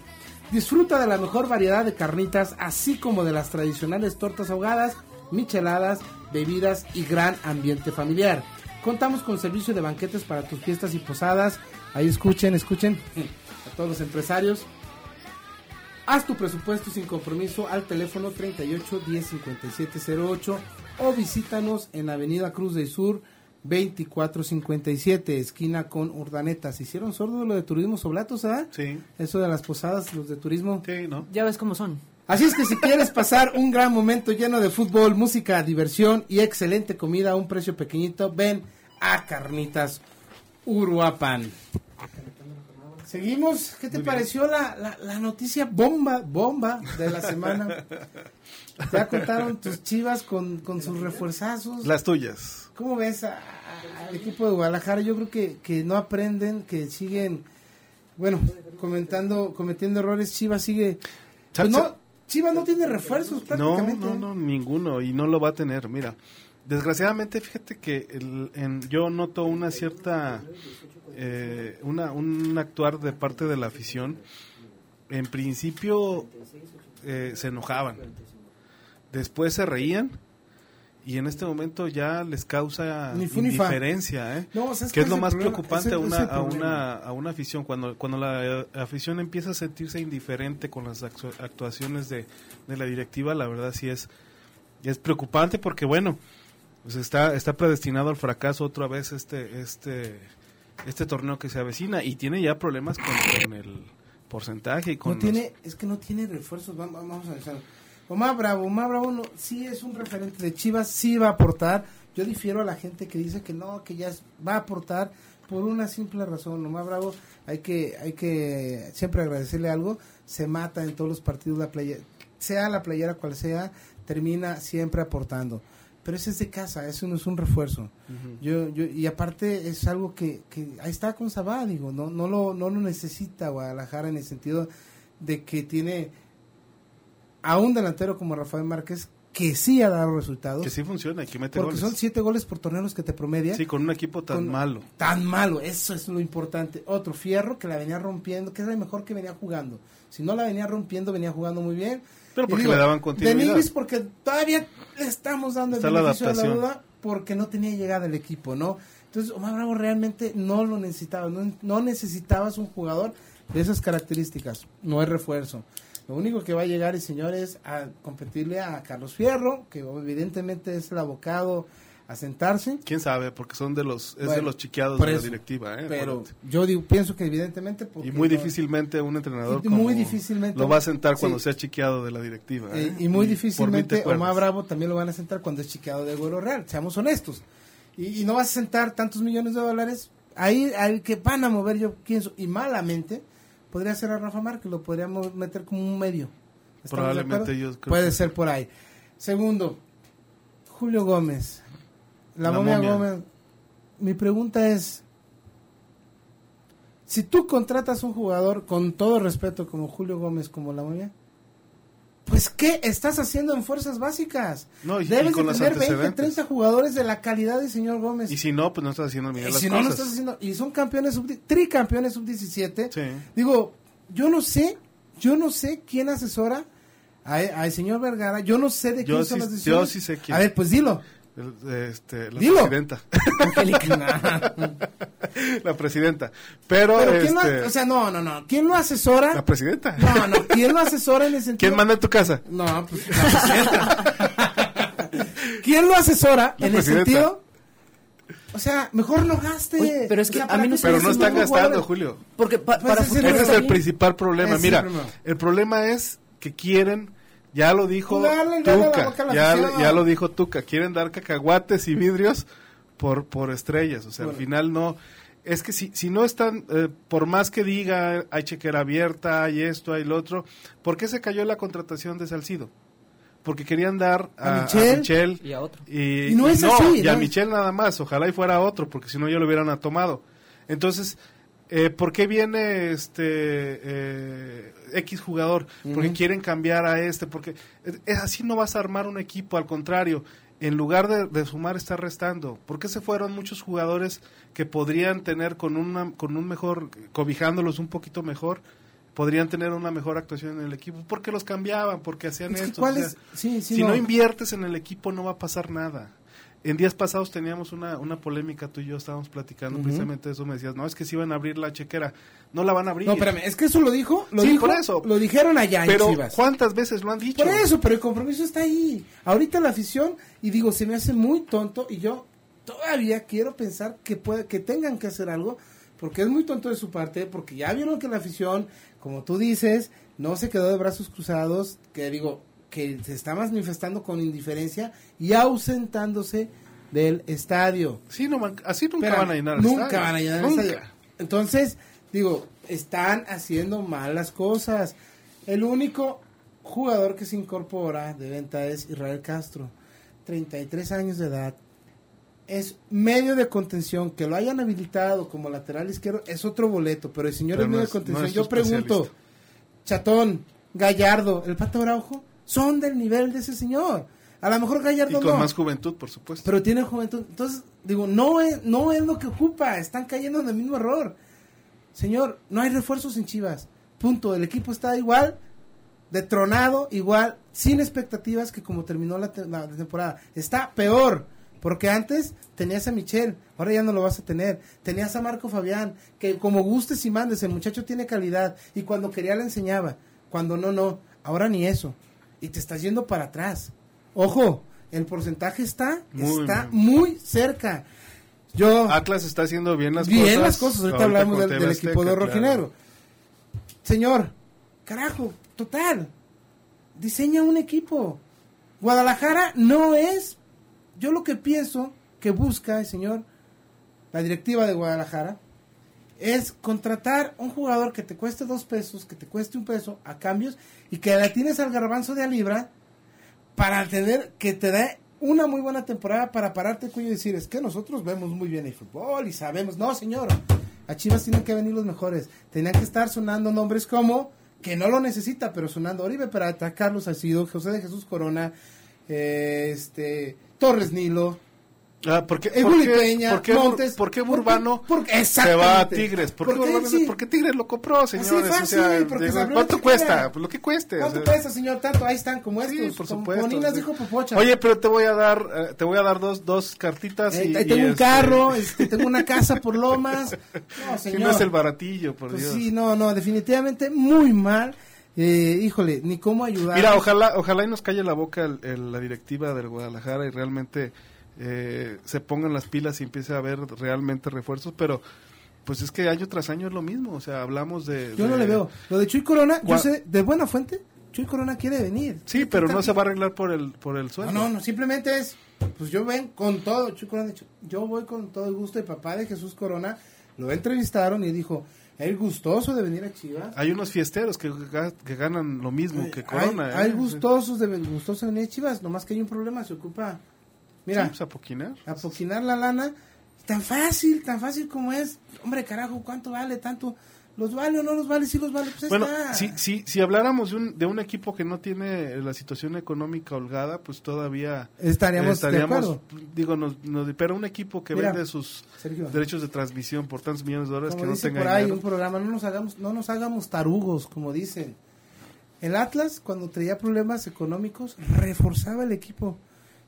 Disfruta de la mejor variedad de carnitas, así como de las tradicionales tortas ahogadas, micheladas, bebidas y gran ambiente familiar. Contamos con servicio de banquetes para tus fiestas y posadas. Ahí escuchen, escuchen a todos los empresarios. Haz tu presupuesto sin compromiso al teléfono 38 10 57 08 o visítanos en Avenida Cruz del Sur 2457, esquina con Urdaneta. ¿Se hicieron sordo lo de turismo soblatos, ah? Sí. Eso de las posadas, los de turismo. Sí, ¿no? Ya ves cómo son. Así es que si quieres pasar un gran momento lleno de fútbol, música, diversión y excelente comida a un precio pequeñito, ven a Carnitas Uruapan. Seguimos. ¿Qué te pareció la, la, la noticia bomba, bomba de la semana? Ya contaron tus chivas con, con sus refuerzazos. Las tuyas. ¿Cómo ves a- a- al equipo de Guadalajara? Yo creo que, que no aprenden, que siguen, bueno, comentando, cometiendo errores. Chivas sigue... Pues no, Chivas no tiene refuerzos No, prácticamente. no, no, ninguno, y no lo va a tener. Mira, desgraciadamente, fíjate que el- en- yo noto una cierta, eh, una, un actuar de parte de la afición. En principio eh, se enojaban, después se reían y en este momento ya les causa Ni ni indiferencia, ¿eh? No, ¿sabes que es lo más problema? preocupante a, una, es a, una, a una afición, cuando, cuando la eh, afición empieza a sentirse indiferente con las actu- actuaciones de, de la directiva, la verdad sí es, es preocupante porque, bueno, pues está, está predestinado al fracaso otra vez este, este, este torneo que se avecina y tiene ya problemas con, con el porcentaje y con No los- tiene, es que no tiene refuerzos. Vamos, vamos a analizar. Omar Bravo, Omar Bravo no, sí es un referente de Chivas, sí va a aportar. Yo difiero a la gente que dice que no, que ya va a aportar por una simple razón. Omar Bravo, hay que, hay que siempre agradecerle algo. Se mata en todos los partidos la playera, sea la playera cual sea, termina siempre aportando. Pero ese es de casa, eso no es un refuerzo. Yo, yo, y aparte es algo que, que ahí está con Sabá, digo, no, no lo, no lo necesita Guadalajara en el sentido de que tiene a un delantero como Rafael Márquez que sí ha dado resultados. que sí funciona que mete porque goles. son siete goles por torneo los que te promedia. Sí, con un equipo tan Con- malo. Tan malo, eso es lo importante. Otro, Fierro, que la venía rompiendo, que es el mejor que venía jugando. Si no la venía rompiendo, venía jugando muy bien. Pero porque le daban continuidad. De porque todavía le estamos dando el Está la beneficio de la adaptación. duda porque no tenía llegada el equipo, ¿no? Entonces, Omar Bravo realmente no lo necesitaba. No, no necesitabas un jugador de esas características. No es refuerzo. Lo único que va a llegar, y señores, a competirle a Carlos Fierro, que evidentemente es el abocado a sentarse. ¿Quién sabe? Porque son de los, es de Bueno, los chiqueados de la directiva. ¿eh? Pero Acuérdate. yo digo, pienso que evidentemente... porque Y muy no- difícilmente un entrenador Y muy como difícilmente- lo va a sentar sí. cuando sea chiqueado de la directiva. ¿eh? Eh, y muy te difícilmente. Omar Bravo también lo van a sentar cuando es chiqueado de Güero Real, seamos honestos. Y, y no vas a sentar tantos millones de dólares. Ahí al que van a mover, yo pienso, y malamente, podría ser a Rafa Márquez, lo podríamos meter como un medio. ¿Estamos de Probablemente yo creo Puede que ser por ahí. Segundo, Julio Gómez. La, La momia, momia. Gómez. Mi pregunta es, si tú contratas un jugador con todo respeto como Julio Gómez, como la momia, pues ¿qué estás haciendo en fuerzas básicas? No, y- y Debes con de tener 20, antecedentes. 30 jugadores de la calidad del señor Gómez. Y si no, pues no estás haciendo bien Y las si no lo cosas. estás haciendo, y son campeones sub tricampeones sub 17. Sí. Digo, yo no sé, yo no sé quién asesora a- al señor Vergara, yo no sé de Yo quién sí- son las yo decisiones. sí sé quién. A ver, pues dilo. El- este, la Dilo. presidenta. Angélica. la presidenta. Pero, Pero quién lo, este, o sea, no, no, no, ¿quién lo asesora? la presidenta. No, no, ¿quién lo asesora en el sentido? ¿Quién manda en tu casa? No, pues la presidenta. ¿Quién lo asesora La en el presidenta. sentido? O sea, mejor no gaste. Oye, pero es O que sea, a ¿para mí no Pero no están gastando? Julio. Porque pa- Pues para ese Ese es el principal problema. Es Mira, el problema. el problema es que quieren, ya lo dijo Jugarle, darle la Tuca, ya, ya lo dijo Tuca, quieren dar cacahuates y vidrios por, por estrellas. O sea, Bueno. al final no. Es que si, si no están, eh, por más que diga, hay chequera abierta, hay esto, hay lo otro, ¿por qué se cayó la contratación de Salcido? Porque querían dar A a, a Michel. Y a otro. y, Y no es así, y a. Michel nada más, ojalá y fuera otro, porque si no ya lo hubieran tomado. Entonces, eh, ¿por qué viene este eh, X jugador? Porque quieren cambiar a este, porque eh, eh, así no vas a armar un equipo, al contrario, en lugar de, de sumar está restando. ¿Por qué se fueron muchos jugadores que podrían tener con una con un mejor cobijándolos un poquito mejor? Podrían tener una mejor actuación en el equipo porque los cambiaban, porque hacían Es que esto. ¿cuál o sea, es? Sí, sí, si no. no. inviertes en el equipo no va a pasar nada. En días pasados teníamos una, una polémica, tú y yo estábamos platicando precisamente eso, me decías, no, es que si van a abrir la chequera, no la van a abrir. No, espérame, es que eso lo dijo, lo Sí, dijo, por eso. lo dijeron allá Pero en Chivas. ¿cuántas veces lo han dicho? Por eso, pero el compromiso está ahí. Ahorita la afición, y digo, se me hace muy tonto, y yo todavía quiero pensar que puede, que tengan que hacer algo, porque es muy tonto de su parte, porque ya vieron que la afición, como tú dices, no se quedó de brazos cruzados, que digo, que se está manifestando con indiferencia y ausentándose del estadio. Sí, no, así nunca van a llenar el Nunca estadio. van a llenar el Nunca. estadio. Entonces, digo, están haciendo mal las cosas. El único jugador que se incorpora de venta es Israel Castro, 33 años de edad. Es medio de contención, que lo hayan habilitado como lateral izquierdo es otro boleto, pero el señor Pero es no medio es- de contención. no Yo pregunto. Chatón, Gallardo, el Pato Araujo, son del nivel de ese señor. A lo mejor Y Gallardo con no. más juventud, por supuesto. Pero tiene juventud. Entonces, digo, no es, no es lo que ocupa. Están cayendo en el mismo error. Señor, no hay refuerzos en Chivas. Punto. El equipo está igual, detronado, igual, sin expectativas que como terminó la, te- la temporada. Está peor, porque antes tenías a Michel, ahora ya no lo vas a tener. Tenías a Marco Fabián, que como gustes y mandes, el muchacho tiene calidad y cuando quería le enseñaba, cuando no, no. Ahora ni eso. Y te estás yendo para atrás. Ojo, el porcentaje está, Muy está bien. muy cerca. Yo Atlas está haciendo bien las bien cosas. las cosas. Ahorita hablamos con del, equipo de claro. Rojinegro. Señor, carajo, total. Diseña un equipo. Guadalajara no es. Yo lo que pienso que busca el señor, la directiva de Guadalajara, es contratar un jugador que te cueste dos pesos, que te cueste un peso a cambios y que la tienes al garbanzo de a libra para tener que te dé una muy buena temporada para pararte el cuello y decir, es que nosotros vemos muy bien el fútbol y sabemos, no señor, a Chivas tienen que venir los mejores, tenían que estar sonando nombres como, que no lo necesita, pero sonando Oribe Peralta, Carlos Salcido, José de Jesús Corona, eh, este, Torres Nilo, Ah, ¿por qué, El por qué- Peña, por qué Montes, por qué ¿por? Burbano Porque- se va a. Tigres? ¿Por qué, Porque Burbano- sí. porque Tigres lo compró, señores? fácil, o sea, porque digo, ¿Cuánto cuesta? Pues lo que cueste. o ¿Cuánto sea. cuesta, señor? Tanto, ahí están, como estos. Sí, por como- supuesto. Como dijo Popocha. Oye, pero te voy a dar, eh, te voy a dar dos, dos cartitas Eh, y, ahí y tengo un este, carro, este, tengo una casa por Lomas. No, señor. no es el baratillo, por Pues Dios. sí, no, no, definitivamente muy mal. Eh, híjole, ni cómo ayudar. Mira, ojalá, ojalá y nos calle la boca el- el- la directiva del Guadalajara y realmente eh, se pongan las pilas y empiece a haber realmente refuerzos, pero pues es que año tras año es lo mismo, o sea, hablamos de... Yo no le veo. Lo de Chuy Corona, yo sé, de buena fuente, Chuy Corona quiere venir. Sí, pero no se va a arreglar por el, por el sueldo. No, no, no, simplemente es, pues yo ven con todo, Chuy Corona yo voy con todo el gusto. El papá de Jesús Corona lo entrevistaron y dijo, es gustoso de venir a Chivas. Hay unos fiesteros que ganan lo mismo que Corona. hay, hay ¿eh? gustosos de gustosos de venir a Chivas, nomás que hay un problema, se ocupa, mira, Sí, pues, apoquinar. apoquinar la lana, tan fácil, tan fácil como es, hombre carajo, ¿cuánto vale tanto? ¿Los vale o no los vale? Sí los vale, pues Bueno, está. si, si, si habláramos de un, de un equipo que no tiene la situación económica holgada, pues todavía Estaríamos de acuerdo. digo, nos, nos- pero un equipo que Mira, vende sus Sergio. derechos de transmisión por tantos millones de dólares como que no dice tenga por ahí dinero. un programa, no nos hagamos, no nos hagamos tarugos, como dicen. El Atlas, cuando traía problemas económicos, reforzaba el equipo.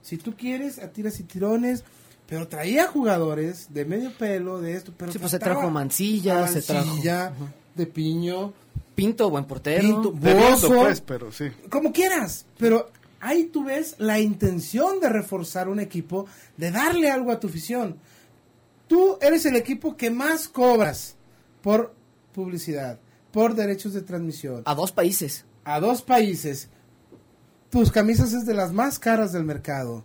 Si tú quieres, a tiras y tirones, pero traía jugadores de medio pelo, de esto, pero Sí, pues se trajo Mancilla, se trajo- Mancilla, de Piño, Pinto, buen portero. Pinto, Bozo, pues, pero sí. como quieras, pero ahí tú ves la intención de reforzar un equipo, de darle algo a tu afición. Tú eres el equipo que más cobras por publicidad, por derechos de transmisión. A dos países. A dos países. Tus camisas es de las más caras del mercado.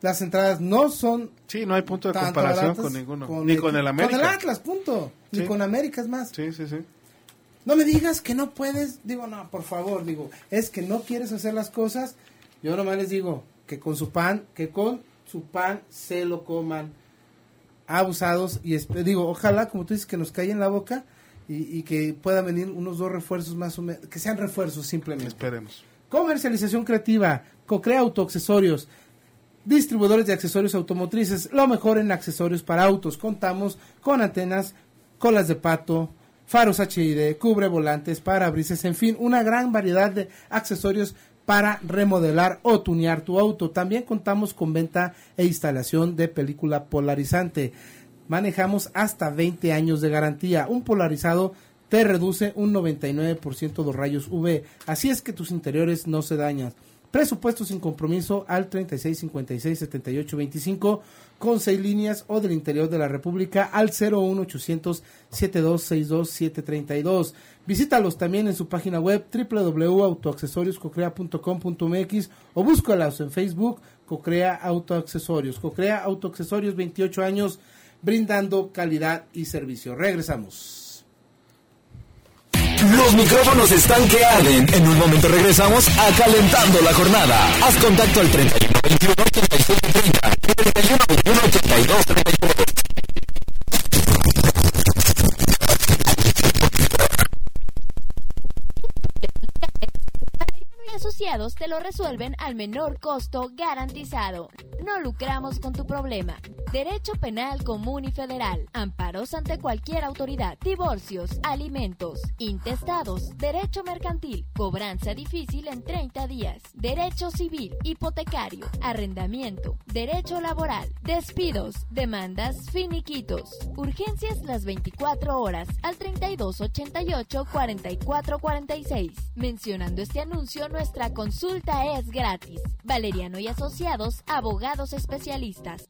Las entradas no son Sí, no hay punto de comparación con ninguno. Ni con el América. Con el Atlas, punto. Ni con América es más. Sí, sí, sí. No me digas que no puedes, digo, no, por favor, digo, es que no quieres hacer las cosas. Yo nomás les digo que con su pan, que con su pan se lo coman abusados y digo, ojalá, como tú dices, que nos callen la boca y, y que puedan venir unos dos refuerzos más o menos, que sean refuerzos simplemente. Esperemos. Comercialización creativa, Cocrea Autoaccesorios, distribuidores de accesorios automotrices, lo mejor en accesorios para autos. Contamos con antenas, colas de pato, faros HID, cubre volantes, parabrisas, en fin, una gran variedad de accesorios para remodelar o tunear tu auto. También contamos con venta e instalación de película polarizante. Manejamos hasta 20 años de garantía. Un polarizado te reduce un 99% los rayos UV. Así es que tus interiores no se dañan. Presupuesto sin compromiso al 3656-7825 con seis líneas o del interior de la República al 01800 7262732. Visítalos también en su página web www.autoaccesorioscocrea.com.mx o búscalos en Facebook Cocrea Autoaccesorios. Cocrea Autoaccesorios 28 años brindando calidad y servicio. Regresamos. Los micrófonos están que arden. En un momento regresamos a Calentando la Jornada. Haz contacto al 31 21 87 30 y 31 21 82 34. Te lo resuelven al menor costo garantizado. No lucramos con tu problema. Derecho penal común y federal. Amparos ante cualquier autoridad. Divorcios, alimentos, intestados, derecho mercantil, cobranza difícil en 30 días. Derecho civil, hipotecario, arrendamiento, derecho laboral, despidos, demandas, finiquitos. Urgencias las 24 horas al 3288 4446. Mencionando este anuncio, nuestra consulta es gratis. Valeriano y Asociados, abogados especialistas.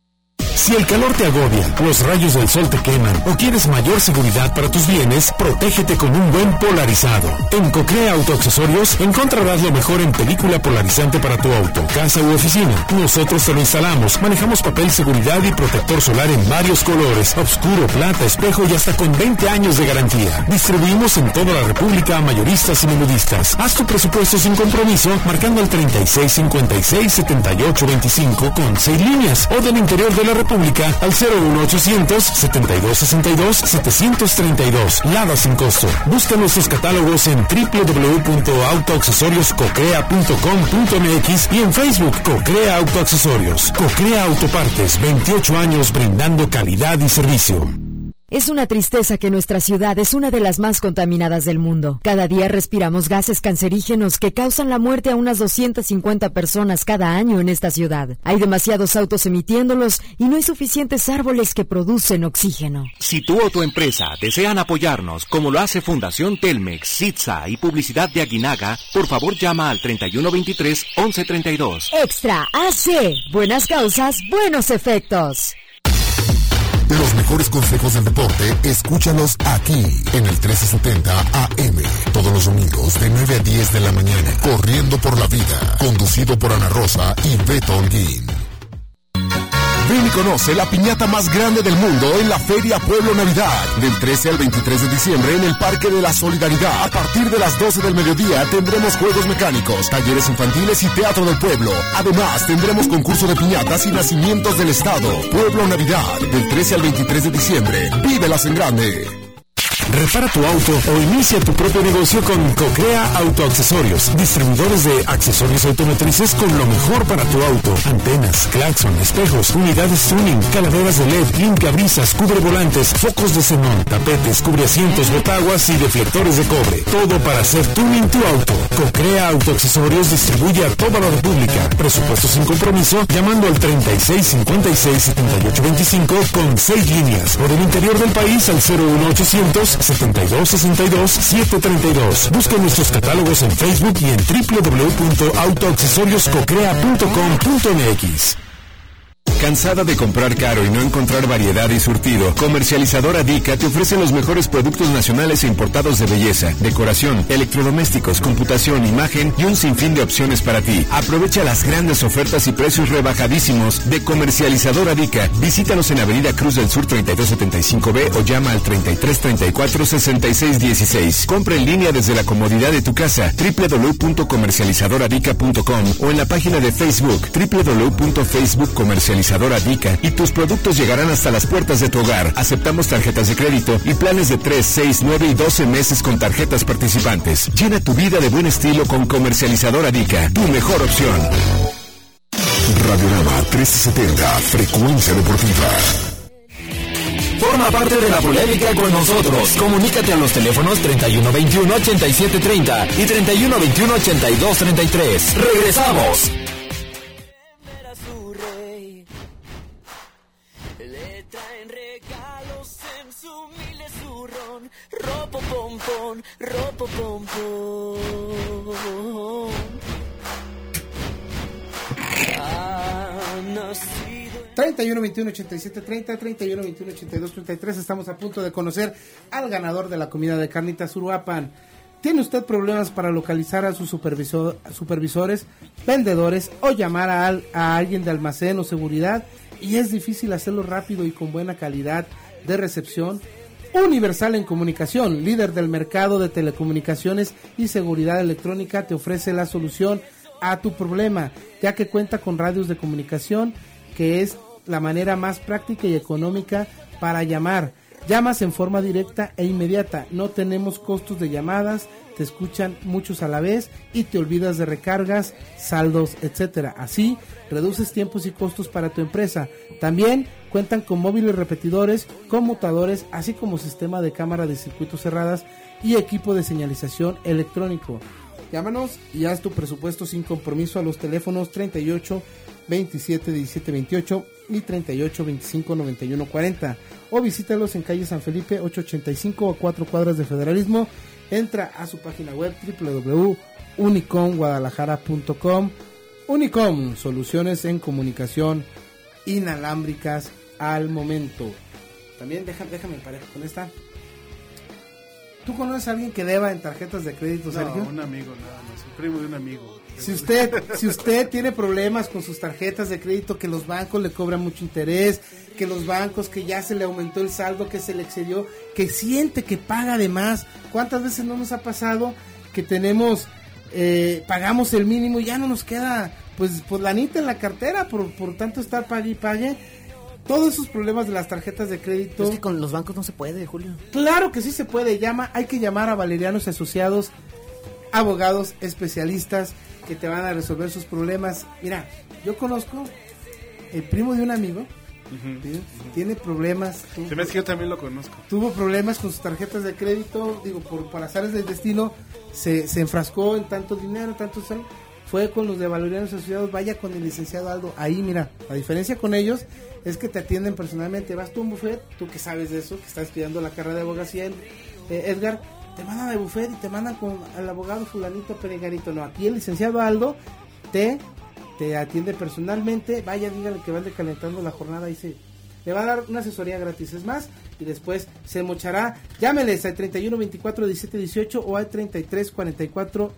Si el calor te agobia, los rayos del sol te queman o quieres mayor seguridad para tus bienes, protégete con un buen polarizado. En Cocrea Autoaccesorios encontrarás lo mejor en película polarizante para tu auto, casa u oficina. Nosotros te lo instalamos, manejamos papel seguridad y protector solar en varios colores, oscuro, plata, espejo y hasta con 20 años de garantía. Distribuimos en toda la República a mayoristas y menudistas. Haz tu presupuesto sin compromiso marcando el 3656-7825 con 6 líneas o del interior de la República al 01800 7262 732. Lada sin costo. Busca nuestros catálogos en www.autoaccesorioscocrea.com.mx y en Facebook Cocrea Autoaccesorios. Cocrea Autopartes, 28 años brindando calidad y servicio. Es una tristeza que nuestra ciudad es una de las más contaminadas del mundo. Cada día respiramos gases cancerígenos que causan la muerte a unas 250 personas cada año en esta ciudad. Hay demasiados autos emitiéndolos y no hay suficientes árboles que producen oxígeno. Si tú o tu empresa desean apoyarnos, como lo hace Fundación Telmex, Sitza y Publicidad de Aguinaga, por favor llama al 3123-1132. Extra AC. Buenas causas, buenos efectos. Los mejores consejos del deporte, escúchalos aquí en el 1370 AM. Todos los domingos de 9 a 10 de la mañana. Corriendo por la vida. Conducido por Ana Rosa y Beto Holguín. Ven y conoce la piñata más grande del mundo en la Feria Pueblo Navidad. Del 13 al 23 de diciembre en el Parque de la Solidaridad. A partir de las 12 del mediodía tendremos juegos mecánicos, talleres infantiles y teatro del pueblo. Además, tendremos concurso de piñatas y nacimientos del Estado. Pueblo Navidad. Del 13 al 23 de diciembre. Vívelas en grande. Repara tu auto o inicia tu propio negocio con Cocrea Autoaccesorios, distribuidores de accesorios automotrices con lo mejor para tu auto, antenas, claxon, espejos, unidades tuning, calaveras de LED, limpiabrisas, cubre volantes, focos de xenón, tapetes, cubre asientos, botaguas y deflectores de cobre. Todo para hacer tuning tu auto. Cocrea Autoaccesorios distribuye a toda la República. Presupuesto sin compromiso llamando al 36 56 78 25 con 6 líneas o del interior del país al 01800 72 62 732. Busca nuestros catálogos en Facebook y en www.autoaccesorioscocrea.com.mx. ¿Cansada de comprar caro y no encontrar variedad y surtido? Comercializadora Dica te ofrece los mejores productos nacionales e importados de belleza, decoración, electrodomésticos, computación, imagen y un sinfín de opciones para ti. Aprovecha las grandes ofertas y precios rebajadísimos de Comercializadora Dica. Visítanos en Avenida Cruz del Sur 3275B o llama al 3334 6616. Compra en línea desde la comodidad de tu casa www.comercializadoradica.com o en la página de Facebook www.facebookcomercializadora Dica y tus productos llegarán hasta las puertas de tu hogar. Aceptamos tarjetas de crédito y planes de 3, 6, 9 y 12 meses con tarjetas participantes. Llena tu vida de buen estilo con Comercializadora Dica, tu mejor opción. Radiorama 1370, frecuencia deportiva. Forma parte de la polémica con nosotros. Comunícate a los teléfonos 3121 8730 y 3121 8233. Regresamos. Pompón, ropo nacido 31 21 87 30 31 21 82 33 estamos a punto de conocer al ganador de la comida de carnitas Uruapan ¿Tiene usted problemas para localizar a sus supervisor- supervisores, vendedores o llamar a, al- a alguien de almacén o seguridad? Y es difícil hacerlo rápido y con buena calidad de recepción. Universal en Comunicación, líder del mercado de telecomunicaciones y seguridad electrónica, te ofrece la solución a tu problema, ya que cuenta con radios de comunicación, que es la manera más práctica y económica para llamar. Llamas en forma directa e inmediata. No tenemos costos de llamadas te escuchan muchos a la vez y te olvidas de recargas, saldos, etcétera. Así reduces tiempos y costos para tu empresa. También cuentan con móviles repetidores, conmutadores, así como sistema de cámara de circuitos cerradas y equipo de señalización electrónico. Llámanos y haz tu presupuesto sin compromiso a los teléfonos 38 27 17 28 y 38 25 91 40 o visítalos en calle San Felipe 885 a 4 cuadras de Federalismo. Entra a su página web www.unicomguadalajara.com. Unicom, soluciones en comunicación inalámbricas al momento. También déjame, déjame pareja con esta. ¿Tú conoces a alguien que deba en tarjetas de crédito, Sergio? No, un amigo nada más, un primo de un amigo. Si usted, si usted tiene problemas con sus tarjetas de crédito, que los bancos le cobran mucho interés, que los bancos que ya se le aumentó el saldo, que se le excedió, que siente que paga de más. ¿Cuántas veces no nos ha pasado que tenemos, eh, pagamos el mínimo y ya no nos queda, pues, pues lanita en la cartera por, por tanto estar pague y pague? Todos esos problemas de las tarjetas de crédito. Es que con los bancos no se puede, Julio. Claro que sí se puede. Llama, hay que llamar a Valerianos Asociados, abogados especialistas que te van a resolver sus problemas. Mira, yo conozco el primo de un amigo. ¿Sí? Tiene problemas. tuvo- Se me hace que yo también lo conozco. tuvo problemas con sus tarjetas de crédito, digo, por, por azares del destino, se, se enfrascó en tanto dinero, tanto sal, fue con los de Valerianos Asociados, vaya con el licenciado Aldo, ahí mira, la diferencia con ellos es que te atienden personalmente, vas tú a un buffet, tú que sabes de eso, que estás estudiando la carrera de abogacía, eh, Edgar, te mandan de buffet y te mandan con el abogado fulanito peregarito, no, aquí el licenciado Aldo te, te atiende personalmente, vaya, dígale que van decalentando la jornada y se le va a dar una asesoría gratis, es más, y después se mochará. Llámeles al 31 24 17 18 o al 33 44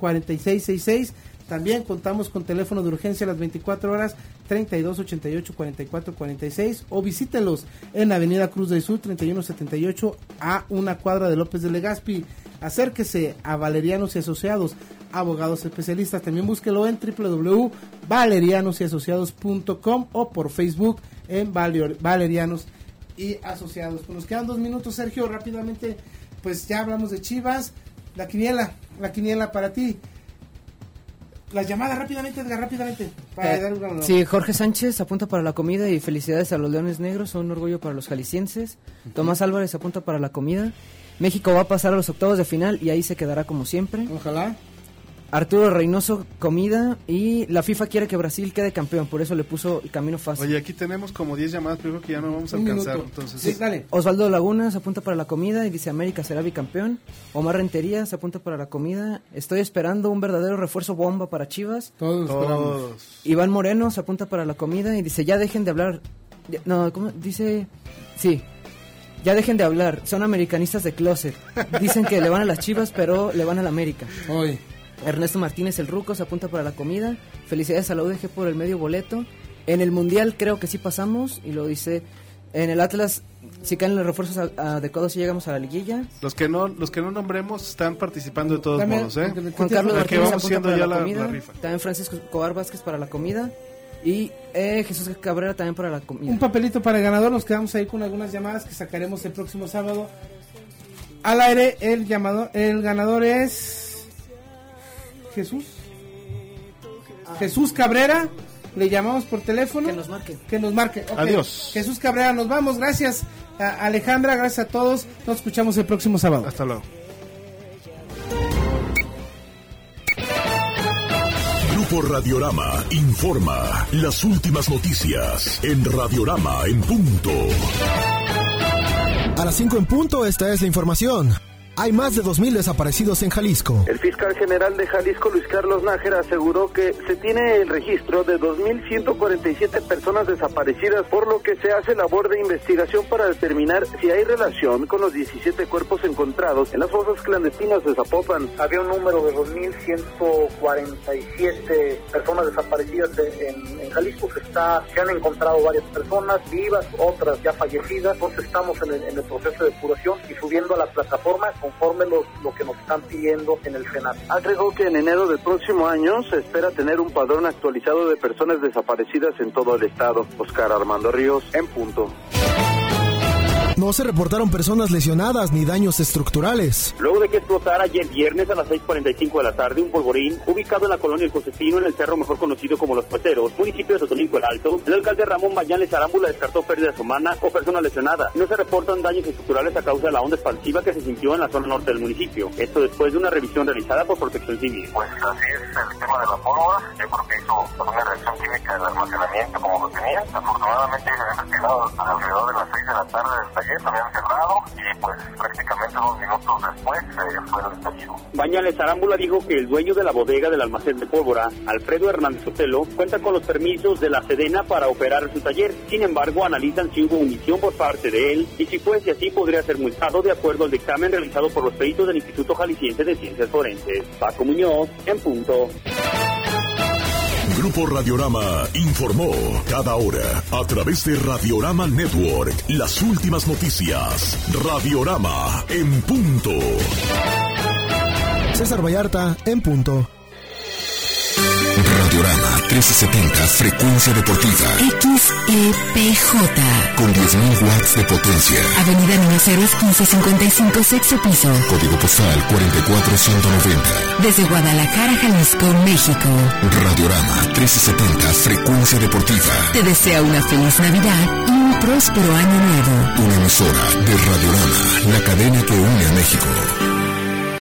46 66. También contamos con teléfono de urgencia a las 24 horas 32 88 44 46 o visítelos en Avenida Cruz del Sur 31 78 a una cuadra de López de Legazpi. Acérquese a Valerianos y Asociados, abogados especialistas. También búsquelo en www.valerianosyasociados.com o por Facebook en Valer- Valerianos y Asociados. Pues nos quedan dos minutos, Sergio, rápidamente. Pues ya hablamos de Chivas. La quiniela, la quiniela para ti. Las llamadas rápidamente, Edgar, rápidamente. Para Eh, dar una- Sí, Jorge Sánchez apunta para la comida y felicidades a los Leones Negros, son un orgullo para los jaliscienses. Tomás Álvarez apunta para la comida. México va a pasar a los octavos de final y ahí se quedará como siempre. Ojalá. Arturo Reynoso, comida. Y la FIFA quiere que Brasil quede campeón, por eso le puso el camino fácil. Oye, aquí tenemos como 10 llamadas, pero creo que ya no vamos a Un alcanzar. minuto. Entonces, Sí, Osvaldo Lagunas apunta para la comida y dice América será bicampeón. Omar Rentería se apunta para la comida. Estoy esperando un verdadero refuerzo bomba para Chivas. Todos esperamos. Iván Moreno se apunta para la comida y dice ya dejen de hablar. Ya- No, ¿cómo? Dice... Sí. Ya dejen de hablar, son americanistas de closet. Dicen que le van a las Chivas, pero le van a la América. Hoy. Ernesto Martínez el Ruco se apunta para la comida. Felicidades a la UDG por el medio boleto. En el Mundial creo que sí pasamos y lo dice en el Atlas si caen los refuerzos adecuados y llegamos a la liguilla. los que no los que no nombremos están participando de todos También, modos, ¿eh? Juan Carlos Martínez vamos apunta siendo para ya la, la, comida. la rifa. También Francisco Cobar Vázquez para la comida. Y eh, Jesús Cabrera también para la comida. Un papelito para el ganador. Nos quedamos ahí con algunas llamadas que sacaremos el próximo sábado. Al aire, el llamado, el ganador es Jesús. Jesús Cabrera. Le llamamos por teléfono. Que nos marque. Que nos marque. ok. Adiós. Jesús Cabrera, nos vamos. Gracias a Alejandra, gracias a todos. Nos escuchamos el próximo sábado. Hasta luego. Grupo Radiorama informa las últimas noticias en Radiorama en punto. A las 5 en punto, esta es la información. Hay más de 2.000 desaparecidos en Jalisco. El fiscal general de Jalisco, Luis Carlos Nájera, aseguró que se tiene el registro de 2.147 personas desaparecidas, por lo que se hace labor de investigación para determinar si hay relación con los 17 cuerpos encontrados en las fosas clandestinas de Zapopan. Había un número de 2.147 personas desaparecidas en, en Jalisco. Se, está, se han encontrado varias personas vivas, otras ya fallecidas. Entonces estamos en el, en el proceso de depuración y subiendo a la plataforma conforme lo, que nos están pidiendo en el Senado. Agregó que en enero del próximo año se espera tener un padrón actualizado de personas desaparecidas en todo el estado. Oscar Armando Ríos, en punto. No se reportaron personas lesionadas ni daños estructurales. Luego de que explotara ayer viernes a las 6.45 de la tarde un polvorín ubicado en la colonia El Josefino, en el cerro mejor conocido como Los Pueteros, municipio de Sotolinco el Alto, el alcalde Ramón Mañales Arámbula descartó pérdidas humanas o personas lesionadas. No se reportan daños estructurales a causa de la onda expansiva que se sintió en la zona norte del municipio. Esto después de una revisión realizada por Protección Civil. Pues así es el tema de la pólvora. Yo creo que hizo una reacción química del almacenamiento como lo tenía. Afortunadamente se había retirado alrededor de las 6 de la tarde del también cerrado y pues prácticamente dos minutos después eh, fue estallido. Bañales Arámbula dijo que el dueño de la bodega del almacén de pólvora, Alfredo Hernández Sotelo, cuenta con los permisos de la Sedena para operar su taller. Sin embargo, analizan si hubo omisión por parte de él y si fuese así podría ser multado de acuerdo al dictamen realizado por los peritos del Instituto Jalisciense de Ciencias Forenses. Paco Muñoz, en punto. Grupo Radiorama informó cada hora a través de Radiorama Network las últimas noticias. Radiorama en punto. César Vallarta en punto. Radiorama 1370, frecuencia deportiva. XEPJ. Con 10.000 watts de potencia. Avenida Ninoceros 1555, sexto piso. Código postal 44190. Desde Guadalajara, Jalisco, México. Radiorama 1370, frecuencia deportiva. Te desea una feliz Navidad y un próspero año nuevo. Una emisora de Radiorama, la cadena que une a México.